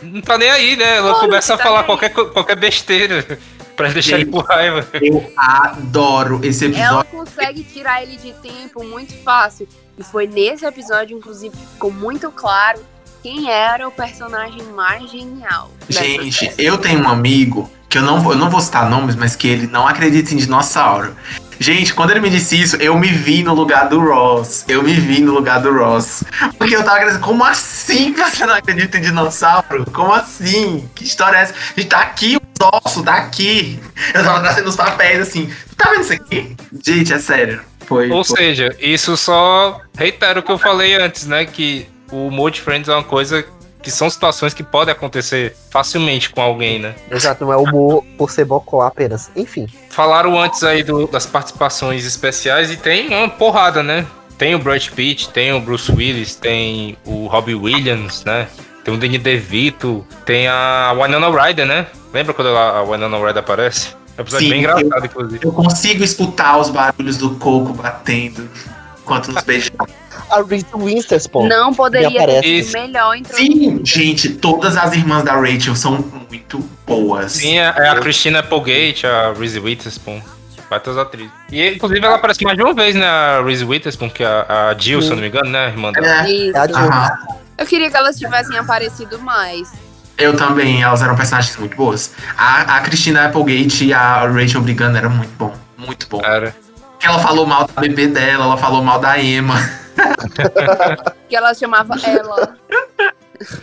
não tá nem aí, né? Ela começa a tá falar aí. qualquer, qualquer besteira pra deixar ele Gente. com raiva. Eu adoro esse Ela episódio. consegue tirar ele de tempo muito fácil. E foi nesse episódio, inclusive, que ficou muito claro quem era o personagem mais genial. Gente, eu tenho um amigo que eu não vou, eu não vou citar nomes, mas que ele não acredita em dinossauro. Gente, quando ele me disse isso, eu me vi no lugar do Ross. Eu me vi no lugar do Ross. Porque eu tava acreditando, como assim você não acredita em dinossauro? Como assim? Que história é essa? A gente tá aqui, o ossos, tá aqui. Eu tava trazendo os papéis assim. Tá vendo isso aqui? Gente, é sério. Foi. Ou foi- seja, isso só reitera o que eu falei antes, né? Que o humor de Friends é uma coisa que são situações que podem acontecer facilmente com alguém, né? Exato, não é humor por ser bocó apenas. Enfim. Falaram antes aí do- das participações especiais e tem uma porrada, né? Tem o Brad Pitt, tem o Bruce Willis, tem o Robbie Williams, né? Tem o Danny DeVito, tem a Winona Ryder, né? Lembra quando ela- a Winona Ryder aparece? É um episódio Sim, bem engraçado, inclusive. Eu consigo escutar os barulhos do coco batendo enquanto nos beijamos. A Reese Witherspoon. Não poderia ter Isso. melhor. Sim, gente, todas as irmãs da Rachel são muito boas. Sim, é é a Christina Applegate, a Reese Witherspoon. Várias atrizes. E inclusive ela aparece mais de uma vez, né? A Reese Witherspoon, que é a, a Jill, se eu não me engano, né? a Irmã dela. É, Isso. É a Jill. aham. Eu queria que elas tivessem aparecido mais. Eu também, elas eram personagens muito boas. A, a Christina Applegate e a Rachel brigando era muito bom. Muito bom. Porque ela falou mal da bebê dela, ela falou mal da Emma. Que ela chamava ela.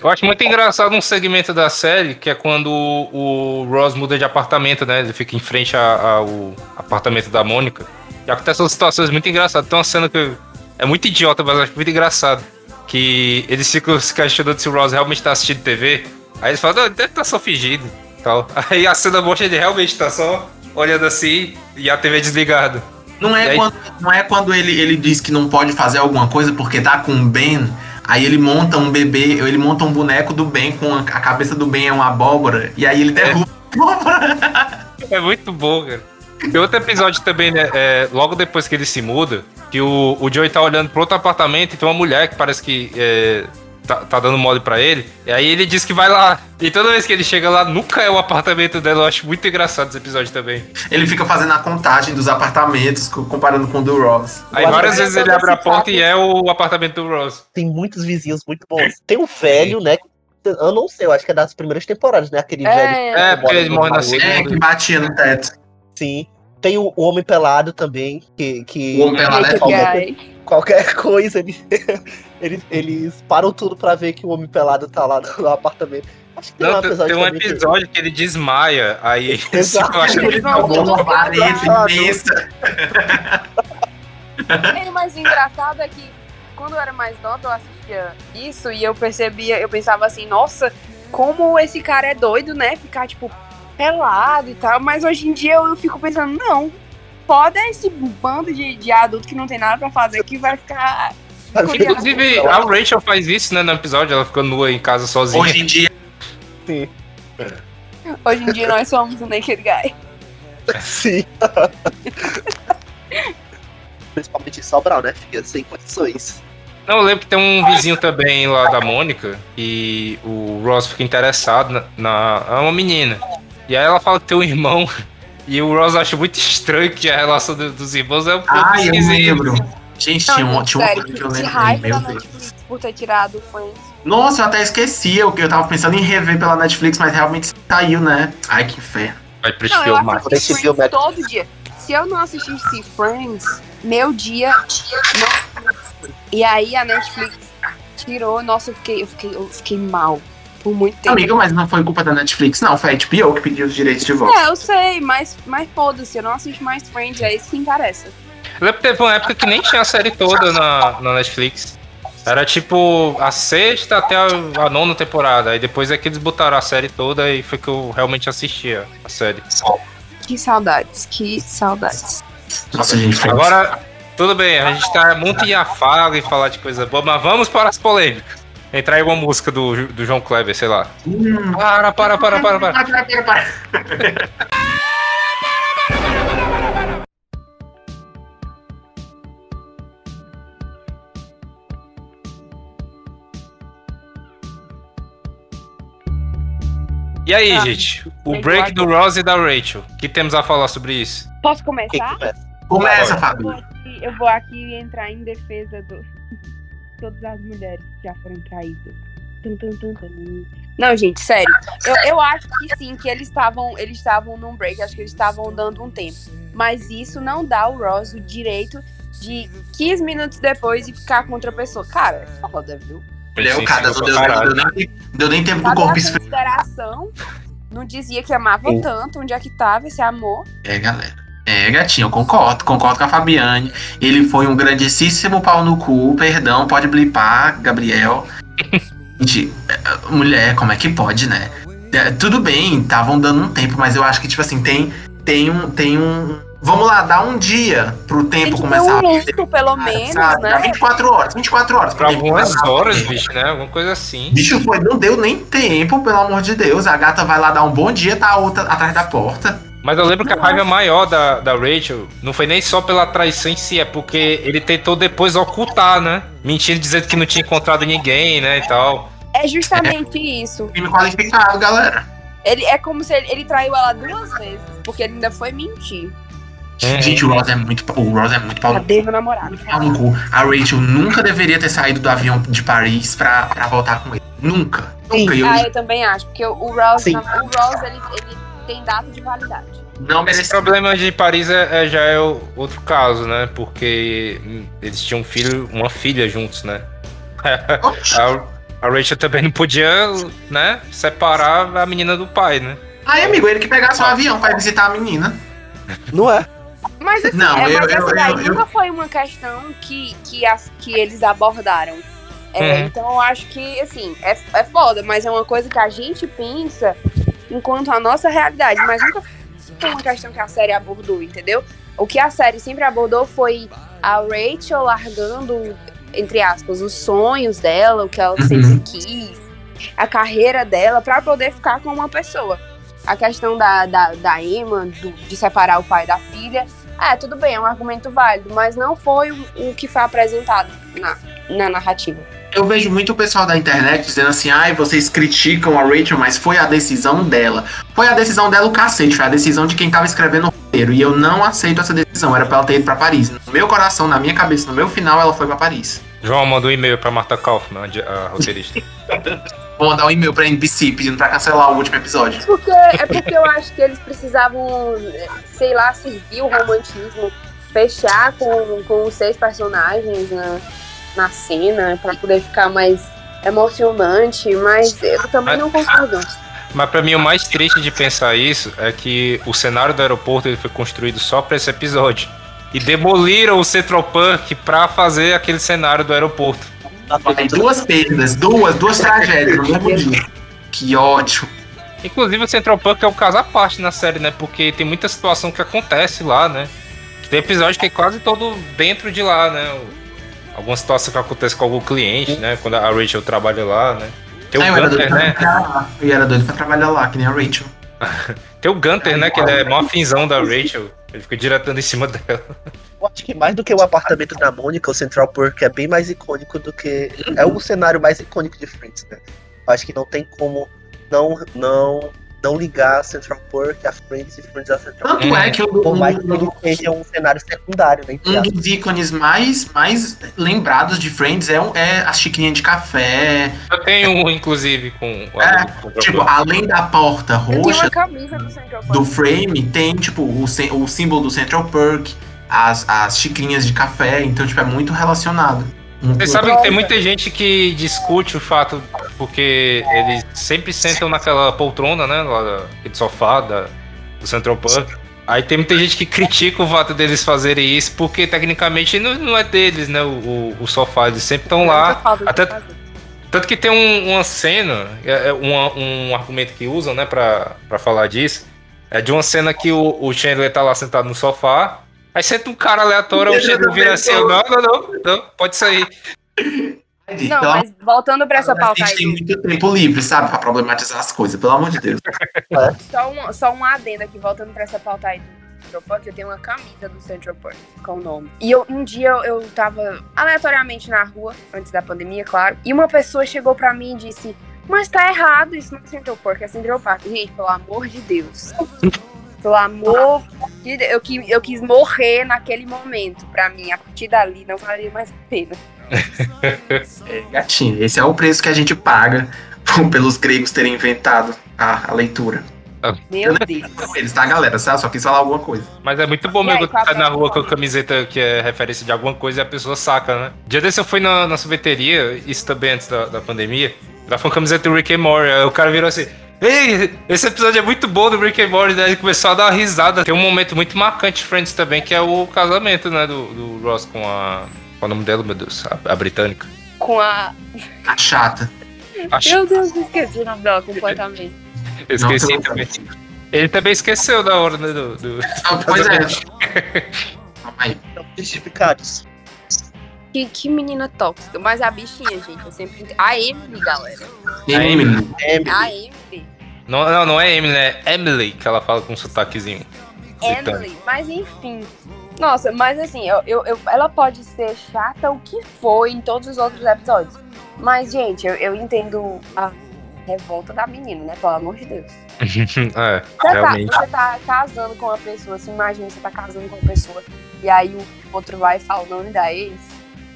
Eu acho muito engraçado um segmento da série, que é quando o, o Ross muda de apartamento, né? Ele fica em frente ao apartamento da Mônica. E acontecem situações muito engraçadas. Tem uma cena que é muito idiota, mas eu acho muito engraçado. Que eles ficam se questionando se o Ross realmente tá assistindo TV. Aí eles falam, não, ele deve estar só fingindo. Tal. Aí a cena mostra ele realmente tá só olhando assim e a TV desligada. Não é, aí- quando, não é quando ele, ele diz que não pode fazer alguma coisa porque tá com o Ben. Aí ele monta um bebê, ele monta um boneco do Ben com a, a cabeça do Ben é uma abóbora. E aí ele derruba a abóbora. É muito bom, cara. Tem outro episódio também, né? é, logo depois que ele se muda, que o, o Joey tá olhando pro outro apartamento e tem uma mulher que parece que é, tá, tá dando mole pra ele. E aí ele diz que vai lá. E toda vez que ele chega lá, nunca é o apartamento dela. Eu acho muito engraçado esse episódio também. Ele fica fazendo a contagem dos apartamentos, co- comparando com o do Ross. Aí Eu várias vezes ele abre a porta fato- e é o apartamento do Ross. Tem muitos vizinhos muito bons. Tem um velho, né? Eu não sei, eu acho que é das primeiras temporadas, né? Aquele É. velho. que É, porque ele morre na segunda. É, que batia no teto. Sim. Tem o, o Homem Pelado também, que, que O Homem Pelado é. Guy. qualquer coisa, ele- eles, eles param tudo pra ver que o Homem Pelado tá lá no apartamento. Acho que tem Não, um episódio tem um também que- episódio que ele desmaia. Aí Exato. eu acho Ele Não, jogou uma não. imensa. É, o engraçado é que quando eu era mais nova, eu assistia isso e eu percebia, eu pensava assim, nossa, como esse cara é doido, né? Ficar, tipo, pelado e tal. Mas hoje em dia eu, eu fico pensando, não. Foda esse bando de, de adulto que não tem nada pra fazer que vai ficar. Inclusive, a Rachel faz isso, né, no episódio. Ela fica nua em casa sozinha. Hoje em dia, Sim. Hoje em dia nós somos o Naked Guy. Sim. Principalmente em Sobral, né, filha? Sem condições. Não, eu lembro que tem um vizinho também lá da Mônica e o Ross fica interessado na, na é uma menina. E aí ela fala que tem um irmão e o Ross acha muito estranho que a relação do- dos irmãos é um pouco ai, eu esquisita. lembro. Gente, tinha, um, tinha sério, coisa que eu que lembro. raiva Meu da Deus. Netflix por ter tirado Friends. Nossa, eu até esqueci. Eu, eu tava pensando em rever pela Netflix, mas realmente saiu, né? Ai, que inferno. Vai ver o Friends todo dia. Se eu não assistisse Friends, meu dia não... E aí a Netflix tirou, nossa, eu fiquei, eu fiquei, eu fiquei mal por muito tempo. Amiga, mas não foi culpa da Netflix, não. Foi a HBO que pediu os direitos de volta. É, eu sei, mas, mas foda-se, eu não assisto mais Friends, é isso que interessa. Eu lembro que teve uma época que nem tinha a série toda na, na Netflix. Era tipo a sexta até a, a nona temporada. Aí depois é que eles botaram a série toda e foi que eu realmente assistia a série. Que saudades, que saudades. Nossa, gente, Agora, tudo bem, a gente tá muito em afago e falar de coisa boa, mas vamos para as polêmicas. Entrar aí uma música do, do João Kleber, sei lá. Hum. Para, para, para, para, para. Para, para, para. E aí, Ah, gente? O break do Ross e da Rachel. O que temos a falar sobre isso? Posso começar? começa? Começa, Eu vou, Fábio. aqui, eu vou aqui entrar em defesa do, todas as mulheres que já foram traídas. Tum, tum, tum, tum. Não, gente, sério. Eu, eu acho que sim, que eles estavam eles estavam num break, acho que eles estavam dando um tempo. Mas isso não dá ao Ross o direito de 15 minutos depois e ficar com outra pessoa. Cara, é foda, viu? Ele é o cara, não deu, não deu nem, deu nem tempo do Cadê corpo a esfriar. Não dizia que amava Sim. tanto, onde é que tava esse amor? É, galera. É, gatinho, eu concordo, concordo com a Fabiane. Ele foi um grandíssimo pau no cu, perdão, pode blipar, Gabriel. Gente, é, mulher, como é que pode, né? É, tudo bem, estavam dando um tempo, mas eu acho que, tipo assim, tem, tem um. Tem um vamos lá, dá um dia pro Tem tempo que ter começar um a luto, pelo menos, sabe? Dá né? 24 horas, 24 horas. Pra algumas horas, bicho, né? Alguma coisa assim. Bicho, foi, não deu nem tempo, pelo amor de Deus. A gata vai lá dar um bom dia, tá a outra atrás da porta. Mas eu lembro que a raiva maior da, da Rachel não foi nem só pela traição em si, é porque ele tentou depois ocultar, né? Mentindo, dizendo que não tinha encontrado ninguém, né? E tal. É justamente isso. Crime qualificado, galera. Ele, é como se ele, ele traiu ela duas vezes, porque ele ainda foi mentir. Uhum. Gente, o Ross é muito, o Ross é muito pau no Cadê meu namorado? pau no cu. A Rachel nunca deveria ter saído do avião de Paris pra, pra voltar com ele. Nunca. Nunca. E eu Ah, eu também acho, porque o Ross, Sim. o Ross ele, ele tem data de validade. não Esse merecia. problema de Paris é, é- já é o- outro caso, né? Porque eles tinham um filho, uma filha juntos, né? A, a Rachel também não podia, né? Separar a menina do pai, né? Ai, amigo, ele que pegasse um avião pra ir visitar a menina. Não é? Mas assim, Não, é, eu- mas eu- essa daí eu- eu- nunca foi uma questão que, que, as, que eles abordaram. É, Uhum. Então eu acho que, assim, é, é foda, mas é uma coisa que a gente pensa enquanto a nossa realidade, mas nunca foi uma questão que a série abordou, entendeu? O que a série sempre abordou foi a Rachel largando, entre aspas, os sonhos dela, o que ela Uhum. sempre quis, a carreira dela, pra poder ficar com uma pessoa. A questão da, da, da Emma, do- de separar o pai da filha, é, tudo bem, é um argumento válido, mas não foi o, o que foi apresentado na, na narrativa. Eu vejo muito o pessoal da internet dizendo assim, ai, vocês criticam a Rachel, mas foi a decisão dela. Foi a decisão dela o cacete, foi a decisão de quem tava escrevendo o roteiro. E eu não aceito essa decisão, era pra ela ter ido pra Paris. No meu coração, na minha cabeça, no meu final, ela foi pra Paris. João mandou um e-mail pra Marta Kaufman, a roteirista. Vou mandar um e-mail pra NBC pedindo pra cancelar o último episódio. Porque, é porque eu acho que eles precisavam, sei lá, servir o romantismo, fechar com, com os seis personagens na, na cena, pra poder ficar mais emocionante, mas eu também não concordo. Mas pra mim o mais triste de pensar isso é que o cenário do aeroporto ele foi construído só pra esse episódio. E demoliram o Central Park pra fazer aquele cenário do aeroporto. Duas perdas, duas, duas tragédias no mesmo dia. Que ódio. Inclusive o Central Park é um caso à parte na série, né? Porque tem muita situação que acontece lá, né? Tem episódio que é quase todo dentro de lá, né? Alguma situação que acontece com algum cliente, né? Quando a Rachel trabalha lá, né? Tem o doido Gunter, né? Eu era doido pra trabalhar lá, que nem a Rachel. Tem o Gunter, né? Que ele é mó afinzão da Rachel. Ele fica diretando em cima dela. Eu acho que mais do que o apartamento da Mônica, o Central Park é bem mais icônico do que. É o cenário mais icônico de Friends, né? Eu acho que não tem como não, não, não ligar Central Park a Friends e Friends a Central Park. Tanto é que eu, Por mais que um, ele seja um cenário secundário, né? um dos ícones mais, mais lembrados de Friends é, o- é a xicrinha de café. Eu tenho um, inclusive, com É, Central Tipo, além da porta roxa uma camisa do do frame, tem, tipo, o, o símbolo do Central Park, as, as xicrinhas de café, então, tipo, é muito relacionado. Muito- Vocês sabem que tem muita gente que discute o fato porque eles sempre sentam naquela poltrona, né? Lá da- aquele sofá da, do Central Park. Aí tem muita gente que critica o fato deles fazerem isso porque tecnicamente não, não é deles, né? O, o, sofá, eles sempre estão lá. até- Tanto que tem um- uma cena, é, é uma- um argumento que usam, né, pra, pra falar disso. É de uma cena que o, o Chandler tá lá sentado no sofá. Aí senta um cara aleatório, o Chandler vira assim, não, não, não, não, pode sair. Não, Pelo mas voltando pra essa pauta aí. gente tem muito tempo livre, sabe? Pra problematizar as coisas, pelo amor de Deus. Só um, só um adendo aqui, voltando pra essa pauta aí do Central Park, eu tenho uma camisa do Central Park com o nome. E eu, um dia eu, eu tava aleatoriamente na rua, antes da pandemia, claro, e uma pessoa chegou pra mim e disse: Mas tá errado, isso não é Central Park, é Central Park. Gente, pelo amor de Deus. Pelo amor de Deus. Eu, qui- eu quis morrer naquele momento. Pra mim, a partir dali não valeria mais a pena. É, gatinho, esse é o preço que a gente paga pelos gregos terem inventado a, a leitura. Meu Deus. Com eles, tá, galera? Só só quis falar alguma coisa. Mas é muito bom E mesmo aí, tá a na rua com a camiseta que é referência de alguma coisa e a pessoa saca, né? Dia desse eu fui na, na sorveteria, isso também antes da, da pandemia, ela foi uma camiseta do Rick and Morty, aí o cara virou assim... Ei, esse episódio é muito bom do Rick and Morty, né? Ele começou a dar uma risada. Tem um momento muito marcante de Friends também, que é o casamento, né? Do, do Ross com a... Qual é o nome dela, meu Deus? A, a britânica. Com a. A chata. Acho Meu Deus, eu esqueci o nome dela completamente. eu esqueci Não, também. Ele também esqueceu da hora, né? Do, do... Ah, Pois é. Calma aí. Justificados. Que, que menina tóxica. Mas a bichinha, gente, eu sempre. A Emily, galera. A Emily. A Emily. Não, não, não é Emily, é Emily, que ela fala com um sotaquezinho. Emily. Mas enfim. Nossa, mas assim, eu, eu, eu- ela pode ser chata o que foi em todos os outros episódios. Mas, gente, eu, eu entendo a revolta da menina, né? Pelo amor de Deus. é, Você tá, realmente. você tá casando com uma pessoa, assim, imagina, você tá casando com uma pessoa, e aí o outro vai e fala o nome da ex,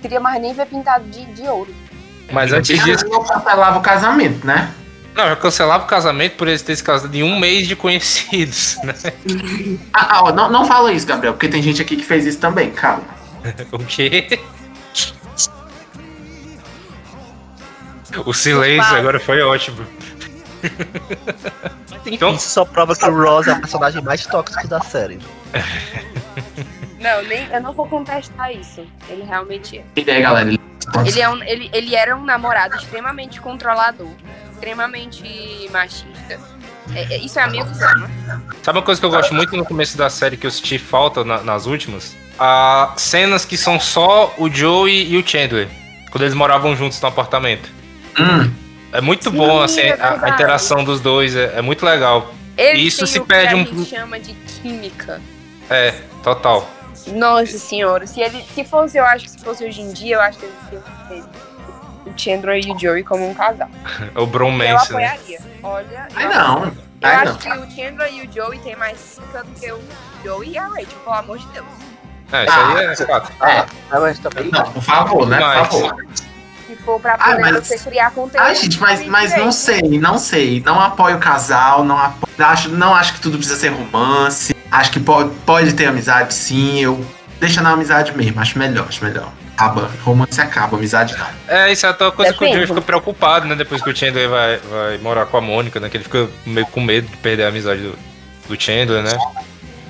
queria mais nem ver pintado de, de ouro. Mas antes disso, Eu cancelava o casamento, né? não, eu cancelava o casamento por eles terem se casado em um mês de conhecidos, né? Ah, ah, ó, não, não fala isso, Gabriel, porque tem gente aqui que fez isso também, calma. O quê? O silêncio agora foi ótimo. Então- Isso só prova que o Ross é o personagem mais tóxico da série. Não, nem, eu não vou contestar isso. Ele realmente é. E daí, galera? Ele... Ele, é um, ele, ele era um namorado extremamente controlador, extremamente machista. É- é- isso é a minha visão, né? Sabe uma coisa que eu gosto muito no começo da série que eu senti falta na- nas últimas? As cenas que são só o Joey e o Chandler. Quando eles moravam juntos no apartamento. Hum, É muito Sim, bom é assim, a- a, verdade. interação dos dois, é, é muito legal. Eles Isso se o perde que a um- chama de química. É, total. Nossa senhora, se ele se fosse, eu acho que se fosse hoje em dia, eu acho que eles iam ter o Chandler e o Joey como um casal. O eu bromance, né? apoiaria. Olha, ai eu, não. eu Ai acho não. que o Chandler e o Joey tem mais química do que o Joey e a Rachel, pelo amor de Deus. É, isso aí é fato. É, Ah, mas também. não, por favor, né? Por favor. For pra Ah, poder mas- você criar conteúdo. Ai, gente, mas, mas não sei, não sei. Não apoio o casal, não apoio, acho, não acho que tudo precisa ser romance. Acho que pode, pode ter amizade, sim. Eu deixa na amizade mesmo, acho melhor, acho melhor. Acaba, romance acaba, amizade não. É, isso é uma coisa que o. Joey fica preocupado, né? Depois que o Chandler vai, vai morar com a Mônica, né? Que ele fica meio com medo de perder a amizade do, do Chandler, né?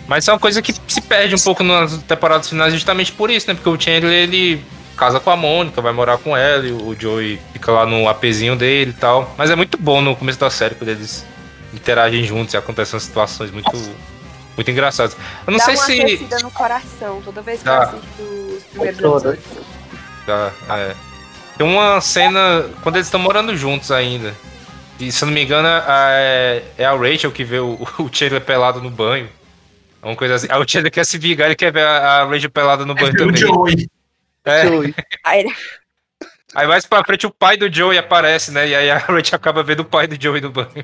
Mas isso é uma coisa que se perde um pouco nas temporadas finais justamente por isso, né? Porque o Chandler, ele casa com a Mônica, vai morar com ela, e o Joey fica lá no apezinho dele e tal. Mas é muito bom no começo da série, quando eles interagem juntos e acontecem situações muito, muito engraçadas. Eu não Dá sei uma se... no coração toda vez que Dá. eu assisto os primeiros é. Tem uma cena quando eles estão morando juntos ainda. E se eu não me engano, é, é a Rachel que vê o, o Chandler pelado no banho. É Uma coisa assim. Aí o Chandler quer se vingar, ele quer ver a, a Rachel pelada no banho É o também. Joey. É. Joey. Aí ele- Aí mais pra frente o pai do Joey aparece, né? E aí a Rachel acaba vendo o pai do Joey no banho.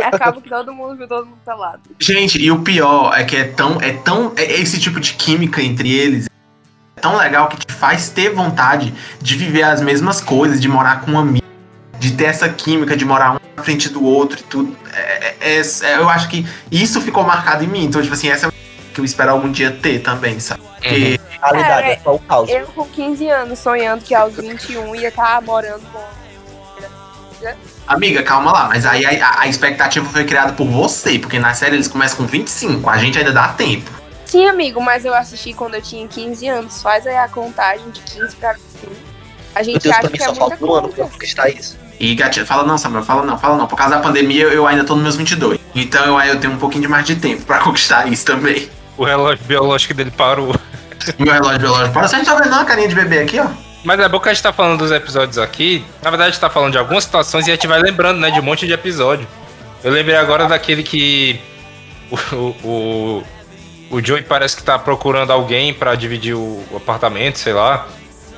acaba que todo mundo viu todo mundo pelado. Gente, e o pior é que é tão. É tão. É esse tipo de química entre eles é tão legal que te faz ter vontade de viver as mesmas coisas, de morar com um amigo, de ter essa química, de morar um na frente do outro e tudo. É- é- é- eu acho que isso ficou marcado em mim. Então, tipo assim, essa é uma que eu espero algum dia ter também, sabe? Porque Realidade, É, é só o caos. Eu com 15 anos sonhando que aos 21 ia estar morando com. Amiga, calma lá, mas aí a, a expectativa foi criada por você, porque na série eles começam com 25, a gente ainda dá tempo. Sim, amigo, mas eu assisti quando eu tinha 15 anos. Faz aí a contagem de 15 pra 25. A Meu gente Deus, acha pra mim que é só muita falta um ano pra conquistar isso. E gatinha, fala não, Samuel, fala não, fala não. Por causa da pandemia, eu, eu ainda tô nos meus 22. Então eu, eu tenho um pouquinho de mais de tempo pra conquistar isso também. O relógio biológico dele parou. Meu relógio biológico. Para você, a gente tá vendo uma carinha de bebê aqui, ó. Mas é bom que a gente tá falando dos episódios aqui. Na verdade, a gente tá falando de algumas situações e a gente vai lembrando, né, de um monte de episódio. Eu lembrei agora daquele que o, o, o, Joey parece que tá procurando alguém pra dividir o, o apartamento, sei lá.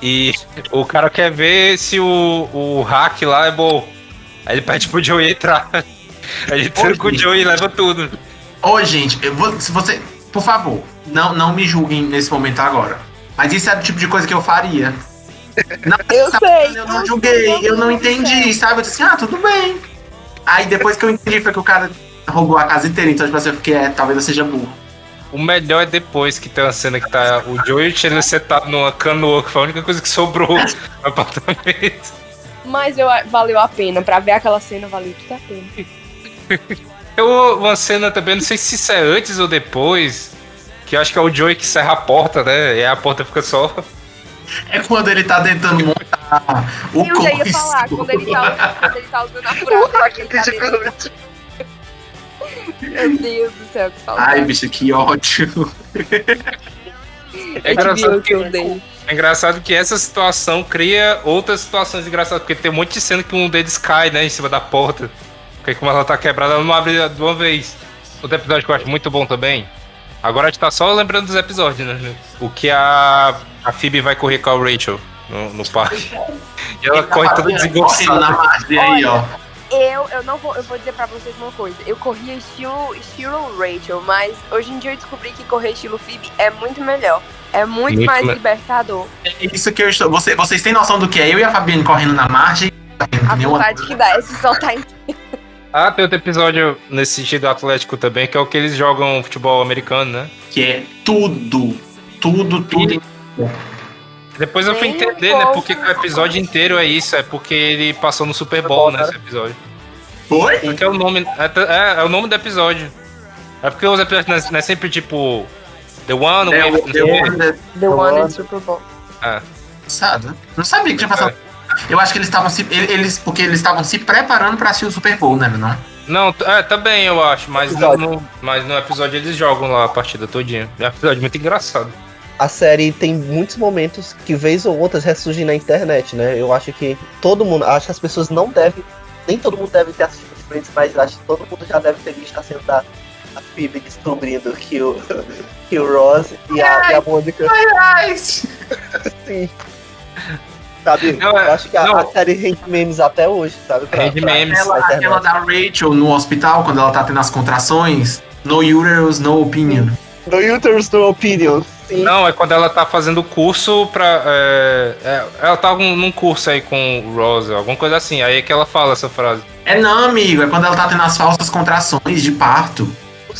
E o cara quer ver se o, o hack lá é bom. Aí ele pede pro Joey entrar. Aí ele tranca o. Joey e leva tudo. Ô, gente, eu vou, se você. Por favor, não, não me julguem nesse momento agora. Mas isso é o tipo de coisa que eu faria. Não, Eu sabe, sei. Eu não julguei, eu não entendi, sabe? Eu disse assim, ah, tudo bem. Aí depois que eu entendi foi que o cara roubou a casa inteira, então tipo assim, eu fiquei, é, talvez eu seja burro. O melhor é depois que tem uma cena que tá o Joey e o Chandler sentado numa canoa, que foi a única coisa que sobrou no apartamento. Mas eu, valeu a pena. Pra ver aquela cena, valeu tudo a pena. Eu, uma cena também, não sei se isso é antes ou depois, que eu acho que é o Joey que serra a porta, né? E a porta fica só. É quando ele tá tentando montar o eu já ia falar, quando ele tá, quando ele tá usando a que tá dentro. Meu Deus do céu, que saudade. Ai, bicho, que ódio. É engraçado que eu odeio. É engraçado que essa situação cria outras situações engraçadas, porque tem um monte de cena que um deles cai, né, em cima da porta. Porque como ela tá quebrada, ela não abre de uma vez. Outro episódio que eu acho muito bom também. Agora a gente tá só lembrando dos episódios, né? O que a, a Phoebe vai correr com a Rachel no, no parque. E ela corre toda desengonçada. aí, ó. Eu, eu não vou, eu vou dizer pra vocês uma coisa. Eu corria estilo, estilo Rachel, mas hoje em dia eu descobri que correr estilo Phoebe é muito melhor. É muito, Muito mais me- libertador. É isso que eu estou. Você, vocês têm noção do que é eu e a Fabiane correndo na margem? A vontade que dá, esse sol tá em Ah, tem outro episódio nesse sentido atlético também, que é o que eles jogam futebol americano, né? Que é tudo. Tudo, tudo. Depois eu fui entender, né? Porque o episódio inteiro é isso, é porque ele passou no Super Bowl nesse episódio. Foi? Porque é o nome. É, é, é o nome do episódio. É porque os episódios não é, não é sempre tipo. The One É, with. o- é o- The One in Super Bowl. Sabe? Não sabia que tinha passado. Eu acho que eles estavam se. Eles, porque eles estavam se preparando pra assistir o Super Bowl, né, não? Não, é, também eu acho, mas no, Episódio. no- mas no episódio eles jogam lá a partida todinha. É um episódio muito engraçado. A série tem muitos momentos que, vez ou outras, ressurgem na internet, né? Eu acho que todo mundo. Acho que as pessoas não devem. Nem todo mundo deve ter assistido Friends, mas acho que todo mundo já deve ter visto a cena da a Phoebe descobrindo que o, que o Ross e a, e a Mônica. Sim. Sabe? Não, é- eu acho que a, não. a série rende memes até hoje, sabe? Pra- Rende pra- memes. Aquela, aquela da Rachel no hospital, quando ela tá tendo as contrações. No uterus, no opinion. No Uterus No Opinion. Sim. Não, é quando ela tá fazendo curso pra. é, é, ela tá num num curso aí com o Rosa, alguma coisa assim. Aí é que ela fala essa frase. É não, amigo. É quando ela tá tendo as falsas contrações de parto.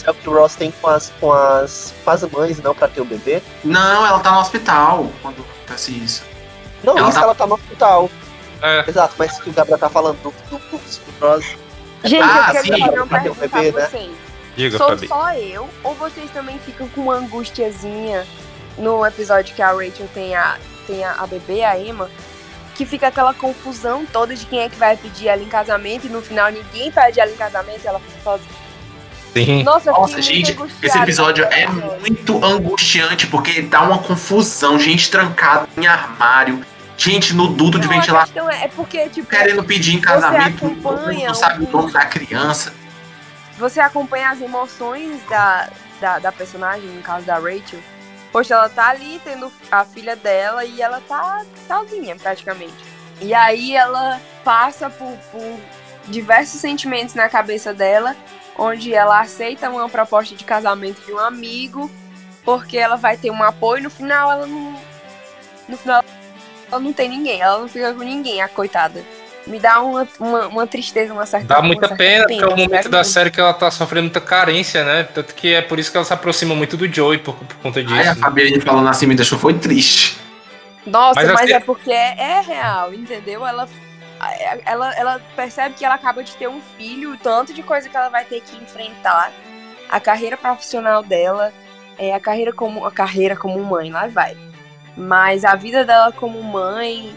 É o que o Ross tem com as, com as, com as mães, não, pra ter o bebê. Não, ela tá no hospital quando acontece isso. Não, Ela isso tá- ela tá no hospital. É. Exato, mas que o Gabriel tá falando do, do Ross. Gente, Ah, eu sim. quero fazer uma Pra ter um pergunta bebê, pra né? vocês. Diga, Sou Fabi. só eu, ou vocês também ficam com uma angustiazinha no episódio que a Rachel tem a, tem a, a bebê, a Emma, que fica aquela confusão toda de quem é que vai pedir ela em casamento e no final ninguém pede ela em casamento e ela fica sozinha. Sim. Nossa, Nossa, gente, esse episódio é muito angustiante porque dá uma confusão. Gente trancada em armário, gente no duto de ventilação questão é, porque, tipo, querendo pedir em casamento. Não sabe o o- nome da criança. você acompanha as emoções da, da, da personagem, no caso da Rachel. Poxa, ela tá ali tendo a filha dela e ela tá sozinha, praticamente. E aí ela passa por, por diversos sentimentos na cabeça dela, onde ela aceita uma proposta de casamento de um amigo, porque ela vai ter um apoio, no final ela não. No final ela não tem ninguém, ela não fica com ninguém, a coitada. Me dá uma, uma, uma tristeza, uma certa Dá muita certa pena, porque é o momento da série que ela tá sofrendo muita carência, né? Tanto que é por isso que ela se aproxima muito do Joey por, por conta disso. Aí a né? Fabiane falando assim me deixou foi triste. Nossa, Mas mas, assim- é porque é, é real, entendeu? Ela, ela, ela percebe que ela acaba de ter um filho, o tanto de coisa que ela vai ter que enfrentar, a carreira profissional dela, é, a carreira como a carreira como mãe, lá vai. Mas a vida dela como mãe,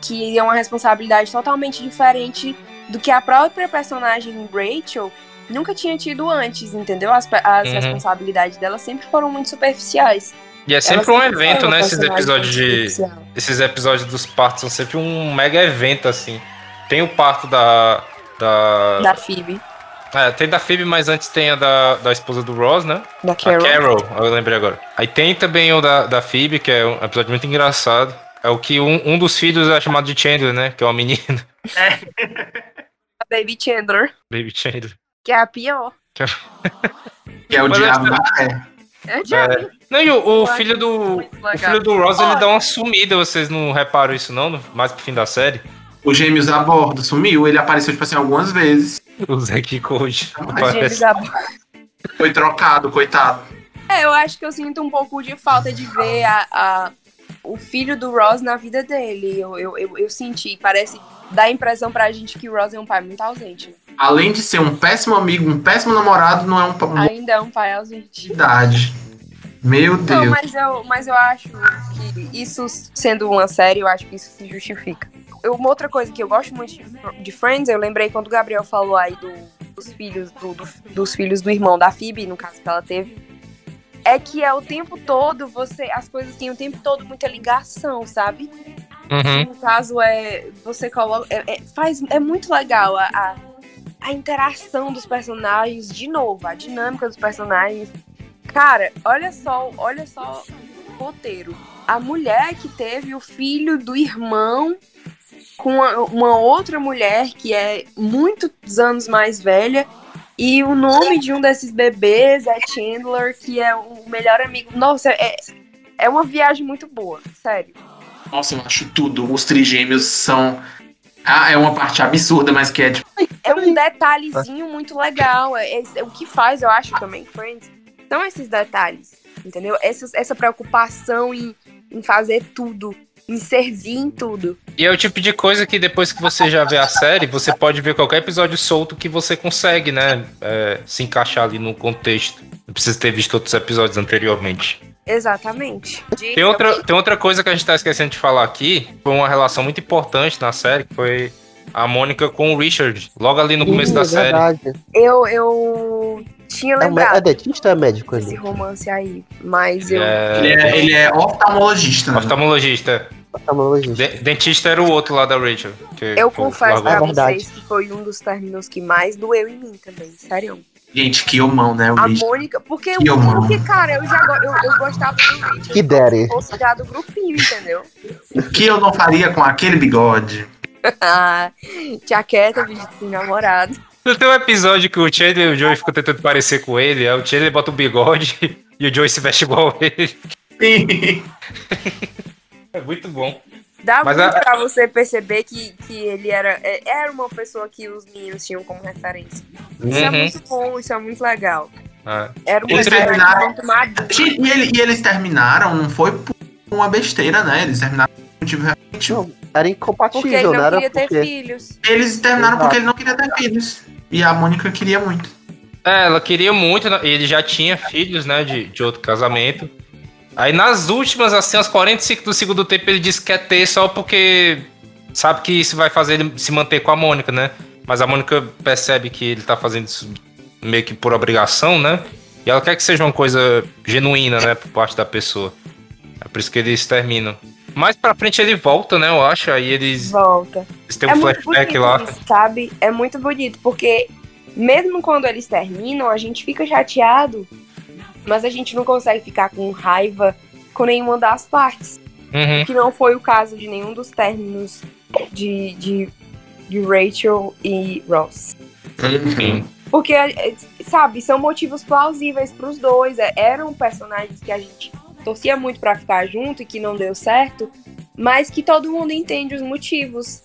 que é uma responsabilidade totalmente diferente do que a própria personagem Rachel nunca tinha tido antes, entendeu? As, as Uhum. responsabilidades dela sempre foram muito superficiais. E é sempre um foi evento, né? Esses episódios de. superficial. Esses episódios dos partos são sempre um mega evento, assim. Tem o parto da. Da. Da Phoebe, É, tem da Phoebe, mas antes tem a da, da esposa do Ross, né? da A Carol. Carol, eu lembrei agora. Aí tem também o da, da Phoebe, que é um episódio muito engraçado. É o que um, um dos filhos é chamado de Chandler, né? Que é uma menina. A Baby Chandler, Baby Chandler. que é a pior. Que é o Mas diabo acho da é. Vi. Não, e o, o filho do. O filho do Ross, ele dá uma sumida, vocês não reparam isso não? Mais pro fim da série? O Gêmeos a bordo sumiu, ele apareceu, tipo assim, algumas vezes. O Zack Code. James Ab- Foi trocado, coitado. É, eu acho que eu sinto um pouco de falta de ver a, a- o filho do Ross na vida dele. Eu, eu, eu, eu senti, parece. Dá a impressão pra gente que o Ross é um pai muito ausente. Além de ser um péssimo amigo, um péssimo namorado, não é um uma Ainda é um pai ausente. idade. Meu Não, Deus. mas eu, mas eu acho que isso, sendo uma série, eu acho que isso se justifica. Eu- uma outra coisa que eu gosto muito de, de Friends, eu lembrei quando o Gabriel falou aí do- dos filhos do, do- dos filhos do irmão da Phoebe, no caso que ela teve, é que é o tempo todo você, as coisas têm o tempo todo muita ligação, sabe? Uhum. No caso é você coloca, é, é- faz é muito legal a, a, a interação dos personagens de novo, a dinâmica dos personagens. Cara, olha só, olha só o roteiro. A mulher que teve o filho do irmão com uma, uma outra mulher que é muitos anos mais velha. E o nome de um desses bebês é Chandler, que é o melhor amigo. Nossa, é, é uma viagem muito boa, sério. Nossa, eu acho tudo. Os trigêmeos são. Ah, é uma parte absurda, mas que é tipo. É um detalhezinho muito legal. É, é- é o que faz, eu acho, também, Friends. São esses detalhes, entendeu? Essa, essa preocupação em, em fazer tudo, em servir em tudo. E é o tipo de coisa que depois que você já vê a série, você pode ver qualquer episódio solto que você consegue, né? é, se encaixar ali no contexto. Não precisa ter visto outros episódios anteriormente. Exatamente. De- Tem outra, tem outra coisa que a gente tá esquecendo de falar aqui. Foi uma relação muito importante na série, que foi a Mônica com o Richard. Logo ali no começo Sim, da é série. verdade. Eu, eu tinha mé- é lembrado dentista ou é médico ele? romance aí, mas eu. É, Ele é, ele é oftalmologista. Né? oftalmologista. Oftalmologista. De- dentista era o outro lá da Rachel. que- Eu confesso pra É verdade. vocês que foi um dos términos que mais doeu em mim também, sério. Gente, que homão, né? O A Richard. Mônica, porque, Que homão. porque cara, eu já eu, eu gostava do Richard. Que daddy. Se fosse já do grupinho, entendeu? O que eu não faria com aquele bigode? Ah, tia quieta, vídeo sem namorado. Não tem um episódio que o Chandler e o Joey ficam tentando parecer com ele, aí o Chandler bota o bigode e o Joey se veste igual a ele. É muito bom. Dá Mas muito a- pra você perceber que, que ele era, é- era uma pessoa que os meninos tinham como referência. Isso é Uhum. muito bom, isso é muito legal. É. Era uma Eles pessoa terminaram- muito madura. Gente, e, ele- e eles terminaram, não foi por uma besteira, né? Eles terminaram por motivo realmente. Não, era incompatível, Porque ele não não era queria ter porque... filhos. Eles terminaram Exato. porque ele não queria ter filhos. E a Mônica queria muito. É, ela queria muito, né? ele já tinha filhos, né, de, de outro casamento. Aí nas últimas, assim, aos 45 do segundo tempo, ele disse que quer ter só porque sabe que isso vai fazer ele se manter com a Mônica, né? Mas a Mônica percebe que ele tá fazendo isso meio que por obrigação, né? E ela quer que seja uma coisa genuína, né, por parte da pessoa. É por isso que eles terminam. Mais pra frente ele volta, né, eu acho. Aí eles, Volta. eles têm é um muito flashback lá. isso, sabe? É muito bonito, porque mesmo quando eles terminam, a gente fica chateado, mas a gente não consegue ficar com raiva com nenhuma das partes. Uhum. Que não foi o caso de nenhum dos términos de, de, de Rachel e Ross. Enfim. Porque, é, sabe, são motivos plausíveis pros dois. É, eram personagens que a gente torcia muito pra ficar junto e que não deu certo, mas que todo mundo entende os motivos.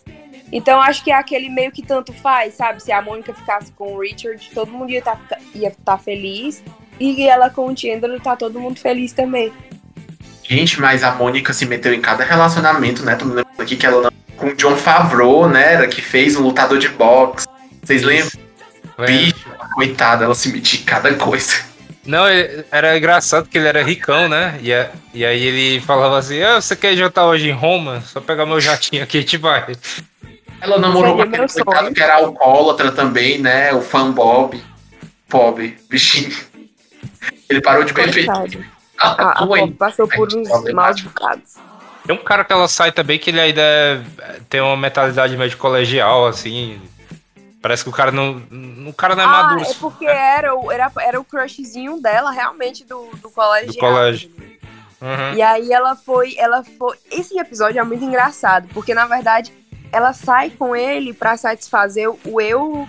Então acho que é aquele meio que tanto faz, sabe? Se a Mônica ficasse com o Richard, todo mundo ia estar ia tá feliz. E ela com o Chandler, tá todo mundo feliz também. Gente, mas a Mônica se meteu em cada relacionamento, né? Tô me lembrando aqui que ela não- com o John Favreau, né? Era que fez um lutador de boxe. Vocês lembram? Bicho, coitada, ela se metia em cada coisa. Não, era engraçado que ele era ricão, né? E, a- e aí ele falava assim: ah, você quer jantar hoje em Roma? Só pegar meu jatinho aqui e a gente vai. Ela namorou com aquele coitado que era alcoólatra também, né? O fã Bob. Pobre, bichinho. Ele parou de beber. Coitado. Ah, A, a passou por uns maus bocados. Tem um cara que ela sai também que ele ainda é- tem uma mentalidade meio de colegial, assim. Parece que o cara não. O cara não é ah, maduro. é porque era o, era, era o crushzinho dela, realmente, do, do colégio. Do colégio. Uhum. E aí ela foi, ela foi. Esse episódio é muito engraçado, porque na verdade ela sai com ele pra satisfazer o eu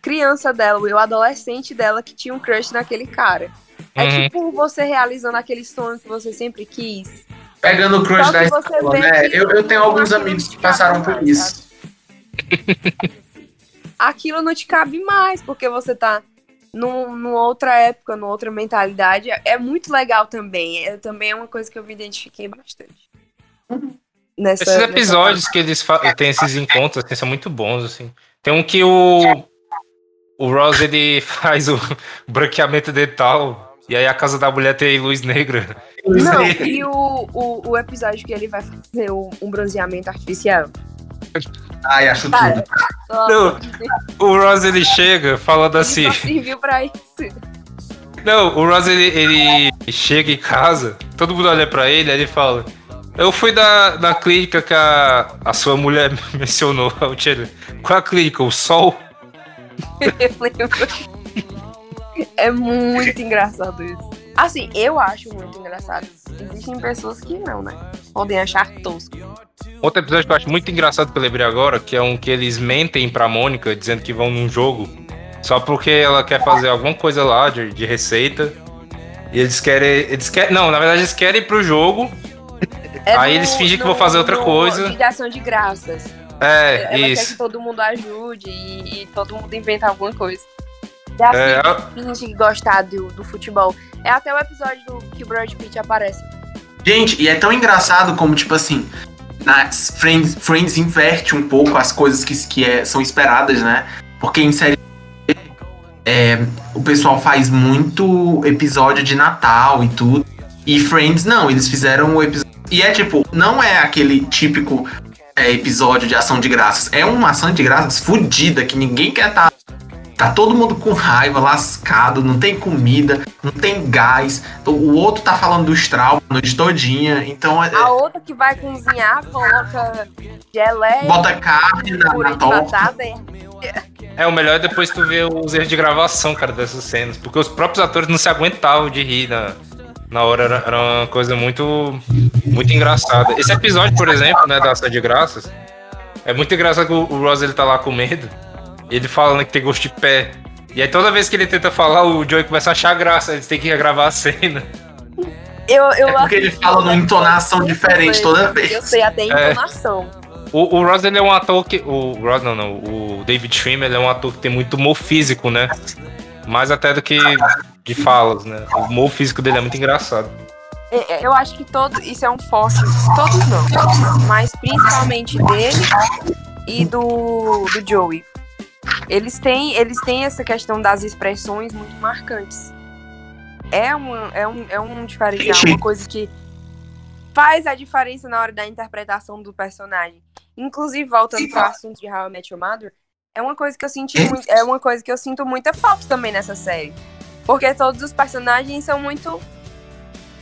criança dela, o eu adolescente dela que tinha um crush naquele cara. É Uhum. tipo você realizando aquele sonho que você sempre quis. Pegando o crush da escola, né? Eu, eu tenho alguns amigos que passaram por isso. Aquilo não te cabe mais, porque você tá num, numa outra época, numa outra mentalidade. É, é muito legal também. É, também é uma coisa que eu me identifiquei bastante. Nessa, Esses nessa episódios que eles têm esses encontros assim, são muito bons, assim. Tem um que o. O Ross ele faz o branqueamento dental. E aí a casa da mulher tem luz negra. Não, e o, o, o episódio que ele vai fazer um, um bronzeamento artificial. Ai, acho Cara, tudo. Não. O Ross ele chega falando assim. Só serviu pra isso. Não, o Ross ele, ele chega em casa, todo mundo olha pra ele, aí ele fala. Eu fui da, da clínica que a, a sua mulher mencionou. Aí o Tchelo, Qual a clínica? O sol? Eu lembro. É muito engraçado isso. Assim, eu acho muito engraçado. Existem pessoas que não, né? Podem achar tosco. Outro episódio que eu acho muito engraçado que eu lembrei agora, que é um que eles mentem pra Mônica, dizendo que vão num jogo, só porque ela quer fazer alguma coisa lá de, de receita. E eles querem. Eles querem. Não, na verdade eles querem ir pro jogo. É Aí no- eles fingem que no- vão fazer outra no coisa. dia de graças. É, Ela quer que isso. todo mundo ajude e, e todo mundo inventa alguma coisa. Assim, É, finge gostar do, do futebol. É até o episódio do que o Brad Pitt aparece. Gente, e é tão engraçado como, tipo assim, nas Friends, Friends inverte um pouco as coisas que, que é- são esperadas, né? Porque em série é, o pessoal faz muito episódio de Natal e tudo. E Friends, não, eles fizeram o episódio. E é tipo, não é aquele típico é, episódio de ação de graças. É uma ação de graças fodida que ninguém quer estar. Tá todo mundo com raiva, lascado, não tem comida, não tem gás. O outro tá falando dos traumas a noite todinha. Então, é- A outra que vai cozinhar coloca geleia, bota carne na, na torta. é- É, o melhor é depois tu ver os erros de gravação, cara, dessas cenas. Porque os próprios atores não se aguentavam de rir na, na hora. Era, era uma coisa muito, muito engraçada. Esse episódio, por exemplo, né, da Ação de Graças, é muito engraçado que o, o Ross ele tá lá com medo. E ele falando que tem gosto de pé. E aí toda vez que ele tenta falar, o Joey começa a achar graça. Eles têm que regravar a cena. Eu, eu É porque ele fala numa entonação diferente toda vez. Eu sei até a É. entonação. O, o Ross ele é um ator que. O Ross não, não. O David Schwimmer ele é um ator que tem muito humor físico, né? Mais até do que de falas, né? O humor físico dele é muito engraçado. É, é, Eu acho que todo isso é um forte, todos não, mas principalmente dele e do, do Joey. Eles têm, eles têm essa questão das expressões muito marcantes. É, uma, é, um, é um diferencial, uma coisa que faz a diferença na hora da interpretação do personagem. Inclusive, voltando para o assunto de How I Met Your Mother, é uma coisa que eu senti é uma coisa que eu sinto muita falta também nessa série. Porque todos os personagens são muito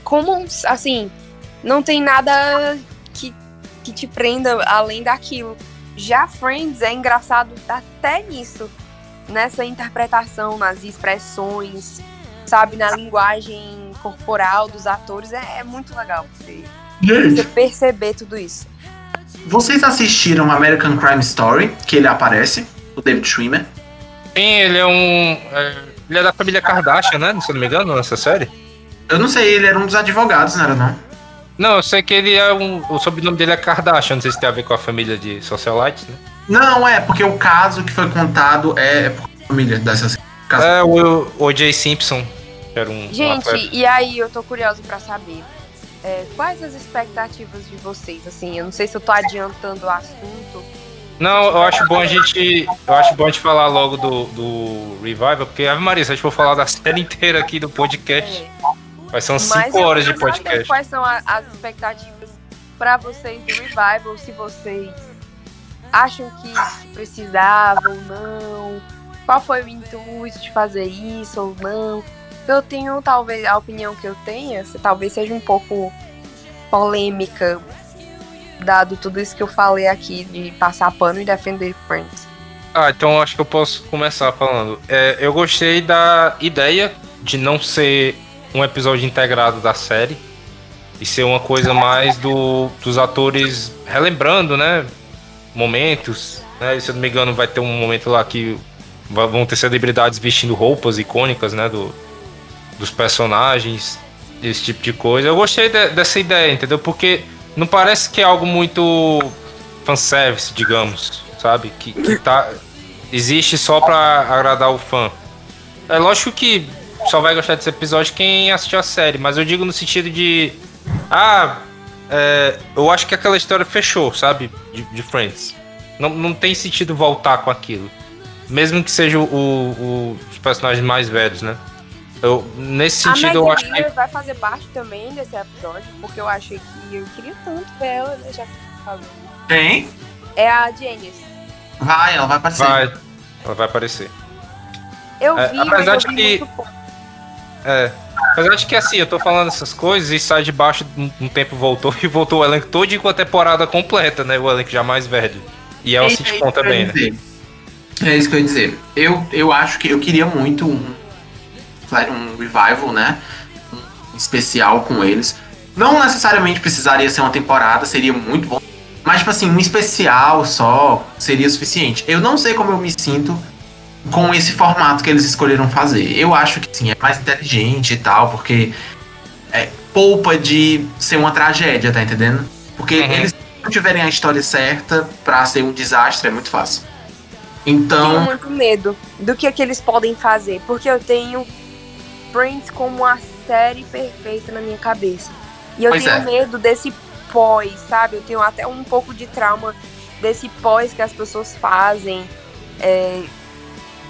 comuns, assim, não tem nada que, que te prenda além daquilo. Já Friends é engraçado até nisso, nessa interpretação, nas expressões, sabe, na linguagem corporal dos atores, é, é muito legal você, você perceber tudo isso. vocês assistiram American Crime Story, que ele aparece, o David Schwimmer? Sim, ele é um. é, ele é da família Kardashian, né? Se eu não me engano, nessa série. Eu não sei, ele era um dos advogados, não era não? Não, eu sei que ele é um. O sobrenome dele é Kardashian, não sei se tem a ver com a família de socialites, né? Não, é, porque o caso que foi contado é, é por família dessas. É o O.J. Simpson, que era um. um Gente, atleta. e aí eu tô curiosa pra saber. é, quais as expectativas de vocês? Assim, eu não sei se eu tô adiantando o assunto. Não, eu acho bom a gente. Eu acho bom a gente falar logo do, do Revival, porque, Ave Maria, se a gente for falar da série inteira aqui do podcast, É, Mas 5 eu horas de podcast. Quais são a- as expectativas pra vocês do Revival? Se vocês acham que precisavam ou não? Qual foi o intuito de fazer isso ou não? Eu tenho, talvez, a opinião que eu tenha, se talvez seja um pouco polêmica, dado tudo isso que eu falei aqui de passar pano e defender Friends. Ah, então acho que eu posso começar falando. É, eu gostei da ideia de não ser um episódio integrado da série e ser uma coisa mais do, dos atores relembrando, né? Momentos. Né? Se eu não me engano, vai ter um momento lá que vão ter celebridades vestindo roupas icônicas, né? Do, dos personagens, esse tipo de coisa. Eu gostei de- dessa ideia, entendeu? Porque não parece que é algo muito fanservice, digamos, sabe? Que, que tá, existe só pra agradar o fã. É lógico que só vai gostar desse episódio quem assistiu a série, mas eu digo no sentido de. Ah, é, eu acho que aquela história fechou, sabe? De, de Friends. Não, não tem sentido voltar com aquilo. Mesmo que seja o, o- os personagens mais velhos, né? Eu, nesse A sentido, eu Maggie acho que. Miller vai fazer parte também desse episódio, porque eu achei que eu queria tanto ver ela, né? Já que falou. Quem? É a Janice. Vai, ela vai aparecer. Vai, ela vai aparecer. Eu É, vi, mas apesar eu de vi que- muito pouco. É. Apesar de que assim, eu tô falando essas coisas e sai de baixo um, tempo voltou e voltou o elenco todo com a temporada completa, né? O elenco já mais velho. E é sitcom que eu também, ia né? dizer. É isso que eu ia dizer. Eu, eu acho que eu queria muito um, um revival, né? Um especial com eles. Não necessariamente precisaria ser uma temporada, seria muito bom. Mas, tipo assim, um especial só seria suficiente. Eu não sei como eu me sinto com esse formato que eles escolheram fazer. Eu acho que sim, é mais inteligente e tal, porque é, poupa de ser uma tragédia, tá entendendo? Porque Uhum. eles não tiverem a história certa pra ser um desastre, é muito fácil. tenho Então, muito medo do que, é que eles podem fazer, porque eu tenho Friends como a série perfeita na minha cabeça. E eu Pois tenho é. medo desse pós, sabe? Eu tenho até um pouco de trauma desse pós que as pessoas fazem. É,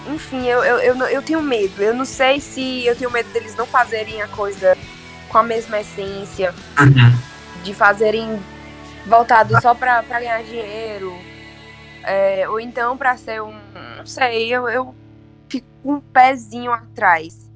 Enfim, eu, eu, eu, eu tenho medo. Eu não sei se eu tenho medo deles não fazerem a coisa com a mesma essência, uhum. de fazerem voltado só pra, pra ganhar dinheiro. É, ou então pra ser um. Não sei, eu, eu fico com um pezinho atrás.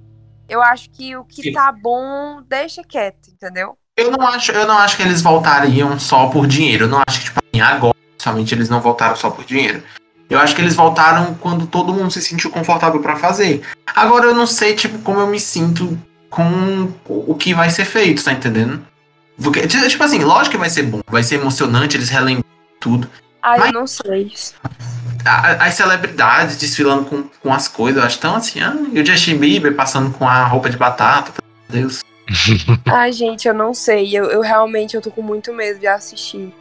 Eu acho que o que Sim. tá bom, deixa quieto, entendeu? eu não acho, eu não acho que eles voltariam só por dinheiro. Eu não acho que, tipo assim, agora, somente eles não voltaram só por dinheiro. Eu acho que eles voltaram quando todo mundo se sentiu confortável pra fazer. Agora eu não sei, tipo, como eu me sinto com o que vai ser feito, tá entendendo? Porque, ti- tipo assim, lógico que vai ser bom, vai ser emocionante, eles relembram tudo. Ah, Mas- eu não sei. A- As celebridades desfilando com, com as coisas, eu acho tão assim, ah, e o Justin Bieber passando com a roupa de batata, meu Deus. Ai, gente, eu não sei. Eu, eu realmente eu tô com muito medo de assistir.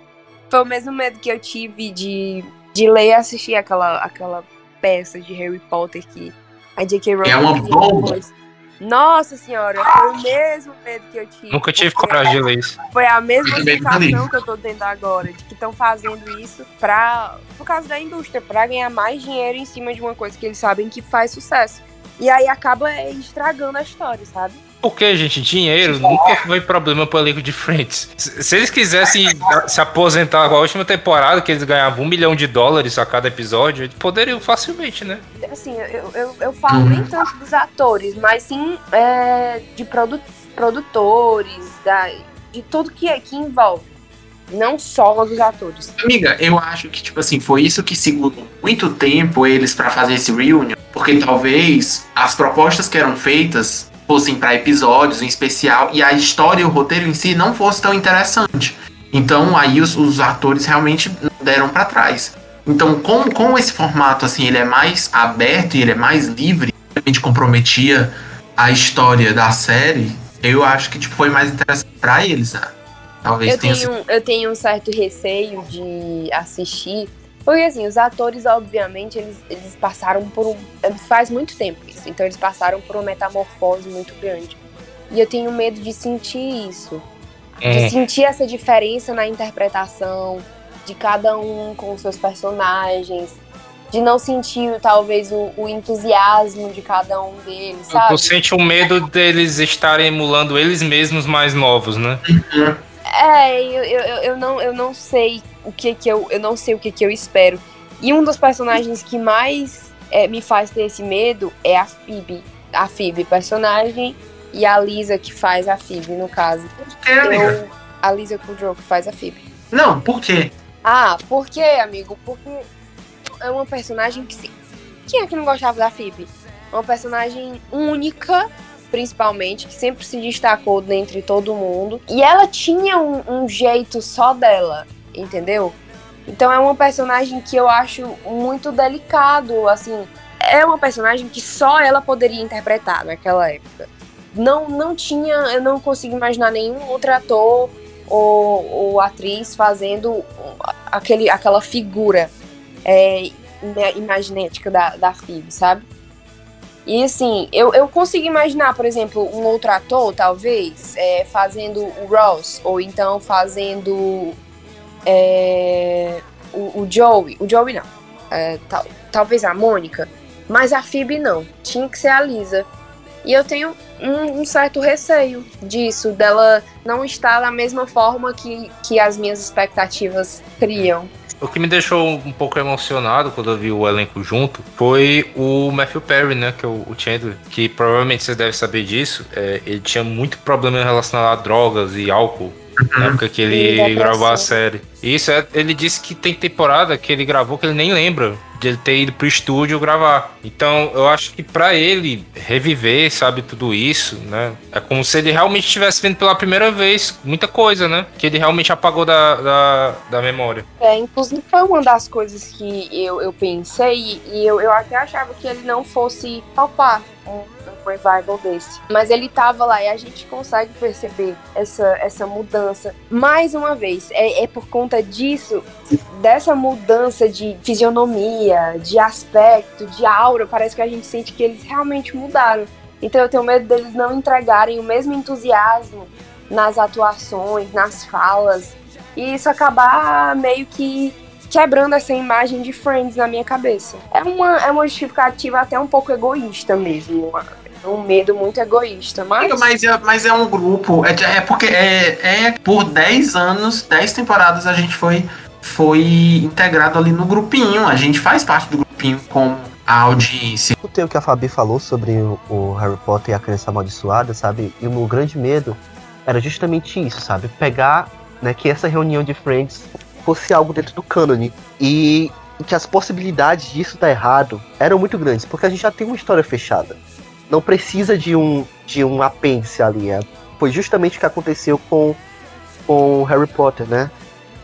Foi o mesmo medo que eu tive de, de ler e assistir aquela, aquela peça de Harry Potter que a J.K. Rowling É uma fez bomba. depois. Nossa senhora, foi o mesmo medo que eu tive. Nunca tive coragem de ler isso. Foi a mesma Eu sensação que eu tô tendo agora, de que estão fazendo isso pra, por causa da indústria, pra ganhar mais dinheiro em cima de uma coisa que eles sabem que faz sucesso. E aí acaba estragando a história, sabe? Porque, gente, dinheiro nunca foi problema pro elenco de Friends. Se eles quisessem se aposentar com a última temporada, que eles ganhavam um milhão de dólares a cada episódio, eles poderiam facilmente, né? Assim, eu, eu, eu falo nem tanto dos atores, mas sim é, de produ produtores, da, de tudo que, que envolve. Não só dos atores. Amiga, eu acho que, tipo assim, foi isso que segurou muito tempo eles pra fazer esse reunion, porque talvez as propostas que eram feitas fossem pra episódios em especial e a história e o roteiro em si não fosse tão interessante. Então aí os, os atores realmente deram pra trás. Então, com, com esse formato, assim, ele é mais aberto e ele é mais livre, realmente comprometia a história da série, eu acho que tipo, foi mais interessante pra eles, né? Talvez Eu tenha sido. tenho, eu tenho um certo receio de assistir. Porque assim, os atores, obviamente, eles, eles passaram por um. Faz muito tempo isso. Então eles passaram por uma metamorfose muito grande. E eu tenho medo de sentir isso. É. De sentir essa diferença na interpretação de cada um com seus personagens. De não sentir, talvez, o, o entusiasmo de cada um deles, sabe? Tu sente o medo deles estarem emulando eles mesmos mais novos, né? É, eu, eu, eu- não, eu não sei o que que eu, eu não sei o que que eu espero. E um dos personagens que mais é, me faz ter esse medo é a Phoebe. A Phoebe, personagem, e a Lisa que faz a Phoebe, no caso. Por quê, amiga? A Lisa Kudrow que faz a Phoebe. Não, por quê? Ah, por quê, amigo? Porque é uma personagem que se... Quem é que não gostava da Phoebe? É Uma personagem única, principalmente, que sempre se destacou dentre todo mundo. E ela tinha um, um jeito só dela, entendeu? Então é uma personagem que eu acho muito delicado, assim. É uma personagem que só ela poderia interpretar naquela época. não, não tinha, eu não consigo imaginar nenhum outro ator ou, ou atriz fazendo aquele, aquela figura é, ima- imaginética da, da Phoebe, sabe? E assim, eu, eu consigo imaginar, por exemplo, um outro ator, talvez, é, fazendo o Ross, ou então fazendo é, o, o Joey. O Joey não. É, tal- talvez a Mônica. Mas a Phoebe não. Tinha que ser a Lisa. E eu tenho um, um certo receio disso, dela não estar da mesma forma que, que as minhas expectativas criam. O que me deixou um pouco emocionado quando eu vi o elenco junto foi o Matthew Perry, né? Que é o Chandler. Que provavelmente vocês devem saber disso. é, ele tinha muito problema relacionado a drogas e álcool. Na época que E ele depressão. gravou a série. Isso, é, ele disse que tem temporada que ele gravou que ele nem lembra de ele ter ido pro estúdio gravar. Então, eu acho que pra ele reviver, sabe, tudo isso, né? É como se ele realmente estivesse vendo pela primeira vez muita coisa, né? Que ele realmente apagou da, da, da memória. É, inclusive foi uma das coisas que eu, eu pensei e eu, eu até achava que ele não fosse um revival desse. Mas ele tava lá e a gente consegue perceber essa, essa mudança. Mais uma vez, é, é por conta disso, dessa mudança de fisionomia, de aspecto, de aura, parece que a gente sente que eles realmente mudaram. Então eu tenho medo deles não entregarem o mesmo entusiasmo nas atuações, nas falas, e isso acabar meio que quebrando essa imagem de Friends na minha cabeça. É uma, é uma justificativa até um pouco egoísta mesmo. É um medo muito egoísta, mas. Mas é, mas é um grupo, é, é porque é, é por 10 anos, 10 temporadas a gente foi, foi integrado ali no grupinho. A gente faz parte do grupinho com a audiência. escutei o que a Fabi falou sobre o, o Harry Potter e a criança amaldiçoada, sabe? E o meu grande medo era justamente isso, sabe? Pegar, né, que essa reunião de Friends fosse algo dentro do cânone e e que as possibilidades disso dar errado eram muito grandes, porque a gente já tem uma história fechada. Não precisa de um de um apêndice ali. É. Foi justamente o que aconteceu com com Harry Potter, né?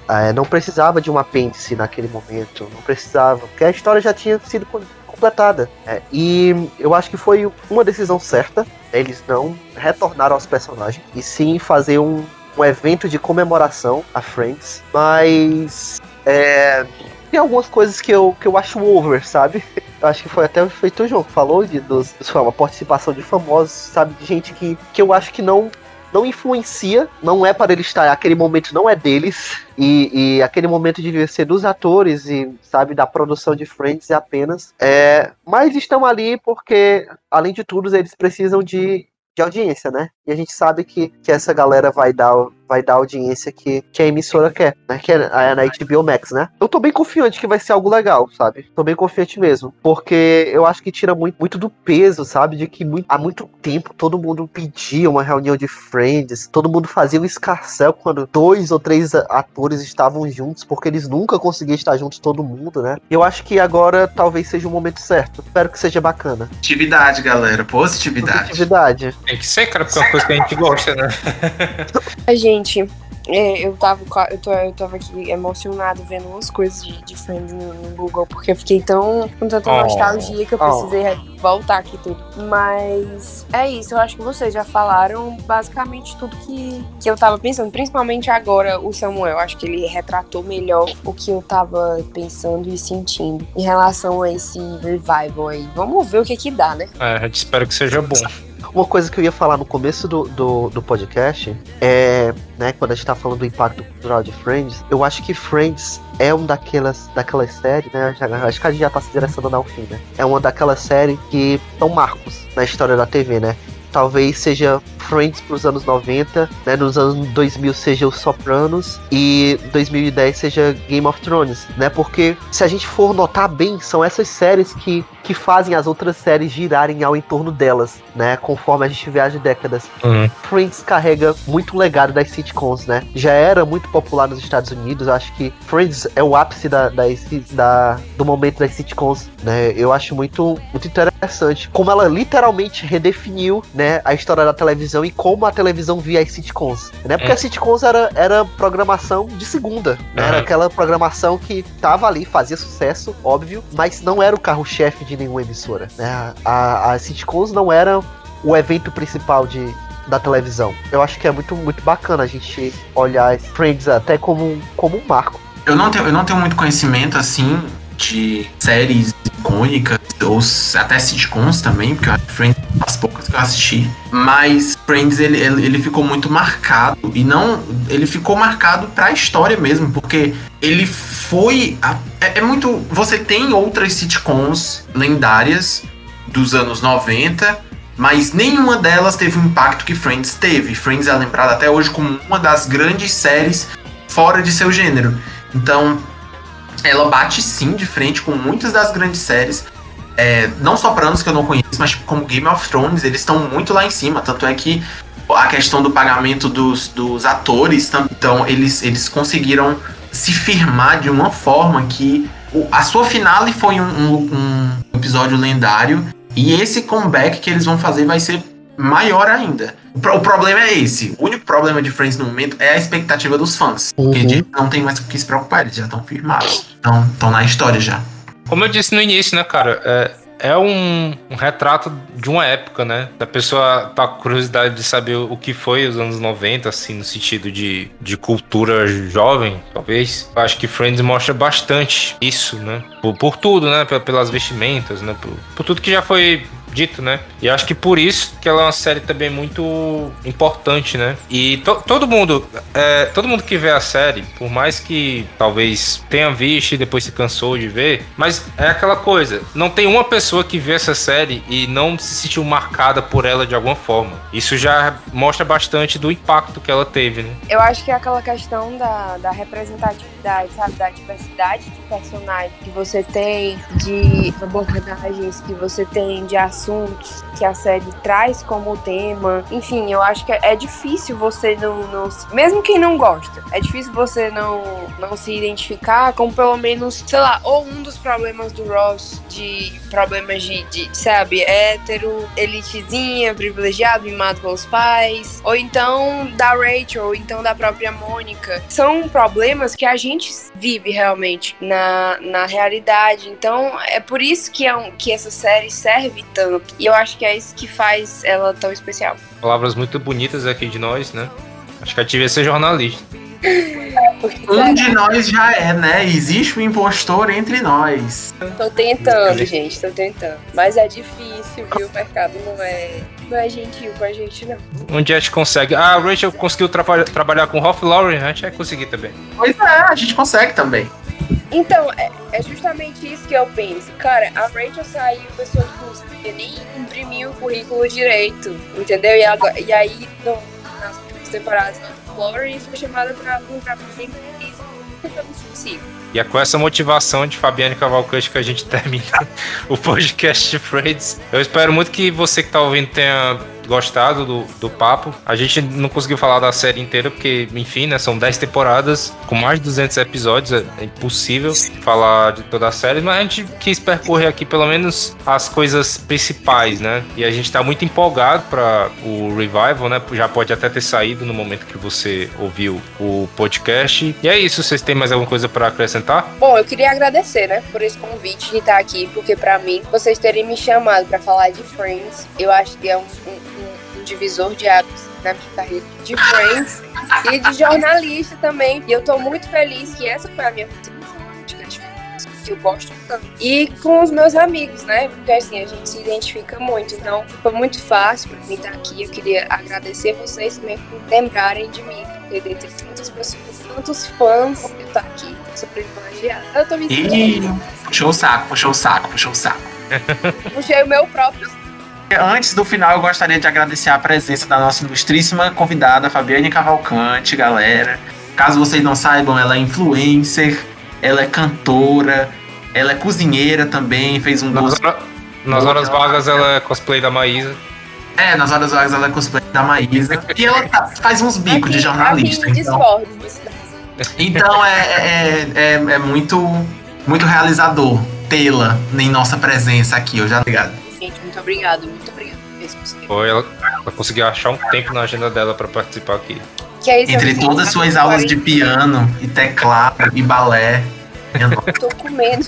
É, não precisava de um apêndice naquele momento, não precisava, porque a história já tinha sido co- completada. É, e eu acho que foi uma decisão certa. Eles não retornaram aos personagens e sim fazer um, um evento de comemoração a Friends. Mas é, tem algumas coisas que eu, que eu acho over, sabe? Acho que foi até feito o João que falou de dos, uma participação de famosos, sabe? De gente que, que eu acho que não não influencia, não é para eles estar, aquele momento não é deles, e, e aquele momento devia ser dos atores e, sabe, da produção de Friends apenas. É, mas estão ali porque, além de tudo, eles precisam de, de audiência, né? E a gente sabe que, que essa galera vai dar, vai dar a audiência que, que a emissora quer, né? Que é na na HBO Max, né? Eu tô bem confiante que vai ser algo legal, sabe? Tô bem confiante mesmo. Porque eu acho que tira muito, muito do peso, sabe? De que muito- há muito tempo todo mundo pedia uma reunião de Friends, todo mundo fazia um escarcel quando dois ou três a- atores estavam juntos, porque eles nunca conseguiam estar juntos todo mundo, né? E eu acho que agora talvez seja o momento certo. Espero que seja bacana. Positividade, galera. Positividade. Positividade. Tem que ser, cara, porque é uma coisa que a gente gosta, né? A gente, é, eu, tava, eu, tô, eu tava aqui emocionado vendo umas coisas de, de Friends no, no Google, porque eu fiquei tão com tanta Oh. nostalgia que eu Oh. precisei re- voltar aqui tudo. Mas é isso, eu acho que vocês já falaram basicamente tudo que, que eu tava pensando, principalmente agora o Samuel. Acho que ele retratou melhor o que eu tava pensando e sentindo em relação a esse revival aí. Vamos ver o que que dá, né? É, espera que seja bom. Uma coisa que eu ia falar no começo do, do, do podcast é, né, quando a gente tá falando do impacto cultural de Friends, eu acho que Friends é um daquelas, daquelas séries, né? acho que a gente já tá se direcionando ao fim, né? É uma daquelas séries que são marcos na história da TV, né? Talvez seja Friends pros anos 90, né? Nos anos 2000 seja Os Sopranos e 2010 seja Game of Thrones, né? Porque se a gente for notar bem, são essas séries que, que fazem as outras séries girarem ao entorno delas, né? Conforme a gente viaja décadas. Uhum. Friends carrega muito legado das sitcoms, né? Já era muito popular nos Estados Unidos. Acho que Friends é o ápice da, das- da- do momento das sitcoms, né? Eu acho muito, muito interessante como ela literalmente redefiniu, né, a história da televisão e como a televisão via as sitcoms, né? Porque É. as sitcoms era, era programação de segunda, né? Era aquela programação que tava ali, fazia sucesso, óbvio, mas não era o carro-chefe de nenhuma emissora, né? A, as sitcoms não eram o evento principal de, da televisão. Eu acho que é muito, muito bacana a gente olhar Friends até como, um- como um marco. Eu não tenho, eu não tenho muito conhecimento assim de séries icônicas ou até sitcoms também, porque eu acho que Friends é das poucas que eu assisti. Mas Friends ele, ele, ele ficou muito marcado e não ele ficou marcado pra história mesmo, porque ele foi a- é, é muito você tem outras sitcoms lendárias dos anos 90 mas nenhuma delas teve o impacto que Friends teve. Friends é lembrada até hoje como uma das grandes séries fora de seu gênero. Então, ela bate sim de frente com muitas das grandes séries. É, não só para anos que eu não conheço, mas tipo, como Game of Thrones, eles estão muito lá em cima. Tanto é que a questão do pagamento dos, dos atores, então eles, eles conseguiram se firmar de uma forma que o- a sua finale foi um, um- um episódio lendário e esse comeback que eles vão fazer vai ser maior ainda. O, pro- o problema é esse. O único problema de Friends no momento é a expectativa dos fãs. Porque Uhum. de- não tem mais o que se preocupar, eles já estão firmados. Estão estão na história já. Como eu disse no início, né, cara? É, é um, um retrato de uma época, né? Da pessoa tá com curiosidade de saber o que foi os anos 90, assim, no sentido de, de cultura jovem, talvez. Eu acho que Friends mostra bastante isso, né? Por, por tudo, né? Pe- Pelas vestimentas, né? Por, por tudo que já foi dito, né? E acho que por isso que ela é uma série também muito importante, né? E to- todo mundo, é, todo mundo que vê a série, por mais que talvez tenha visto e depois se cansou de ver, mas é aquela coisa, não tem uma pessoa que vê essa série e não se sentiu marcada por ela de alguma forma. Isso já mostra bastante do impacto que ela teve, né? Eu acho que é aquela questão da, da representatividade, sabe? Da diversidade de personagens que você tem, de abordagens que você tem, de assuntos que a série traz como tema. Enfim, eu acho que é, difícil você não, não. Mesmo quem não gosta, é difícil você não, não se identificar com pelo menos, sei lá, ou um dos problemas do Ross, de problemas de, de sabe, hétero, elitezinha, privilegiado, mimado pelos pais, ou então da Rachel, ou então da própria Mônica. São problemas que a gente vive realmente na, na realidade. Então, é por isso que, é um, que essa série serve tanto. E eu acho que é isso que faz ela tão especial. Palavras muito bonitas aqui de nós, né? Acho que a devia ser jornalista. Um de nós já é, né? Existe um impostor entre nós. Tô tentando, gente, tô tentando. Mas é difícil, viu? O mercado não é, não é gentil com a gente, não. Um dia a gente consegue. Ah, a Rachel conseguiu traba- trabalhar com Ralph Lauren, a gente vai conseguir também. Pois é, a gente consegue também. Então, é, é justamente isso que eu penso. Cara, a Rachel saiu, a pessoa tipo, nem imprimiu o currículo direito, entendeu? E, agora, e aí, no- nas últimas temporadas, Lauren foi chamada pra comprar. E é com essa motivação de Fabiane Cavalcante que a gente termina o podcast de Friends. Eu espero muito que você que tá ouvindo tenha gostado do, do papo. A gente não conseguiu falar da série inteira, porque, enfim, né? São 10 temporadas com mais de 200 episódios. É, é impossível falar de toda a série, mas a gente quis percorrer aqui pelo menos as coisas principais, né? E a gente tá muito empolgado para o revival, né? Já pode até ter saído no momento que você ouviu o podcast. E é isso. Vocês têm mais alguma coisa para acrescentar? Bom, eu queria agradecer, né, por esse convite de estar aqui, porque pra mim, vocês terem me chamado pra falar de Friends, eu acho que é um- um divisor de águas na minha carreira de Friends e de jornalista também. E eu tô muito feliz que essa foi a minha que eu gosto tanto. E com os meus amigos, né? Porque assim, a gente se identifica muito. Então, foi muito fácil pra mim estar aqui. Eu queria agradecer vocês também por lembrarem de mim. Porque dentre tantas pessoas, tantos fãs, eu tô aqui, sou privilegiada. Eu tô me sentindo. puxou o saco, puxou o saco, puxou o saco. Puxei o meu próprio. Antes do final, eu gostaria de agradecer a presença da nossa ilustríssima convidada, Fabiane Cavalcante, galera. Caso vocês não saibam, ela é influencer, ela é cantora, ela é cozinheira também, fez um Nas, doce. hora- nas horas vagas ela é cosplay da Maísa. É, nas horas vagas ela é cosplay da Maísa. E ela tá- faz uns bicos de jornalista. Aqui, Então, disso. então é, é, é, é muito, muito realizador tê-la em nossa presença aqui, eu já ligado. Gente, muito obrigado, muito obrigado mesmo. Foi ela, ela conseguiu achar um tempo na agenda dela pra participar aqui. Que é Entre todas as suas aulas de piano e teclado e balé. Tô comendo.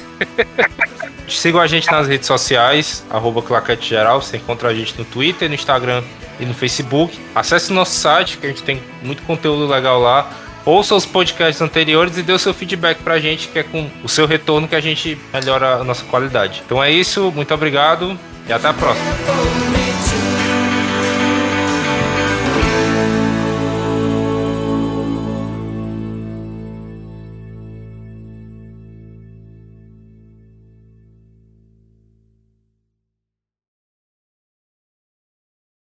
Sigam a gente nas redes sociais, arroba Claquete Geral. Você encontra a gente no Twitter, no Instagram e no Facebook. Acesse o nosso site, que a gente tem muito conteúdo legal lá. Ouça os podcasts anteriores e dê o seu feedback pra gente, que é com o seu retorno que a gente melhora a nossa qualidade. Então é isso, muito obrigado e até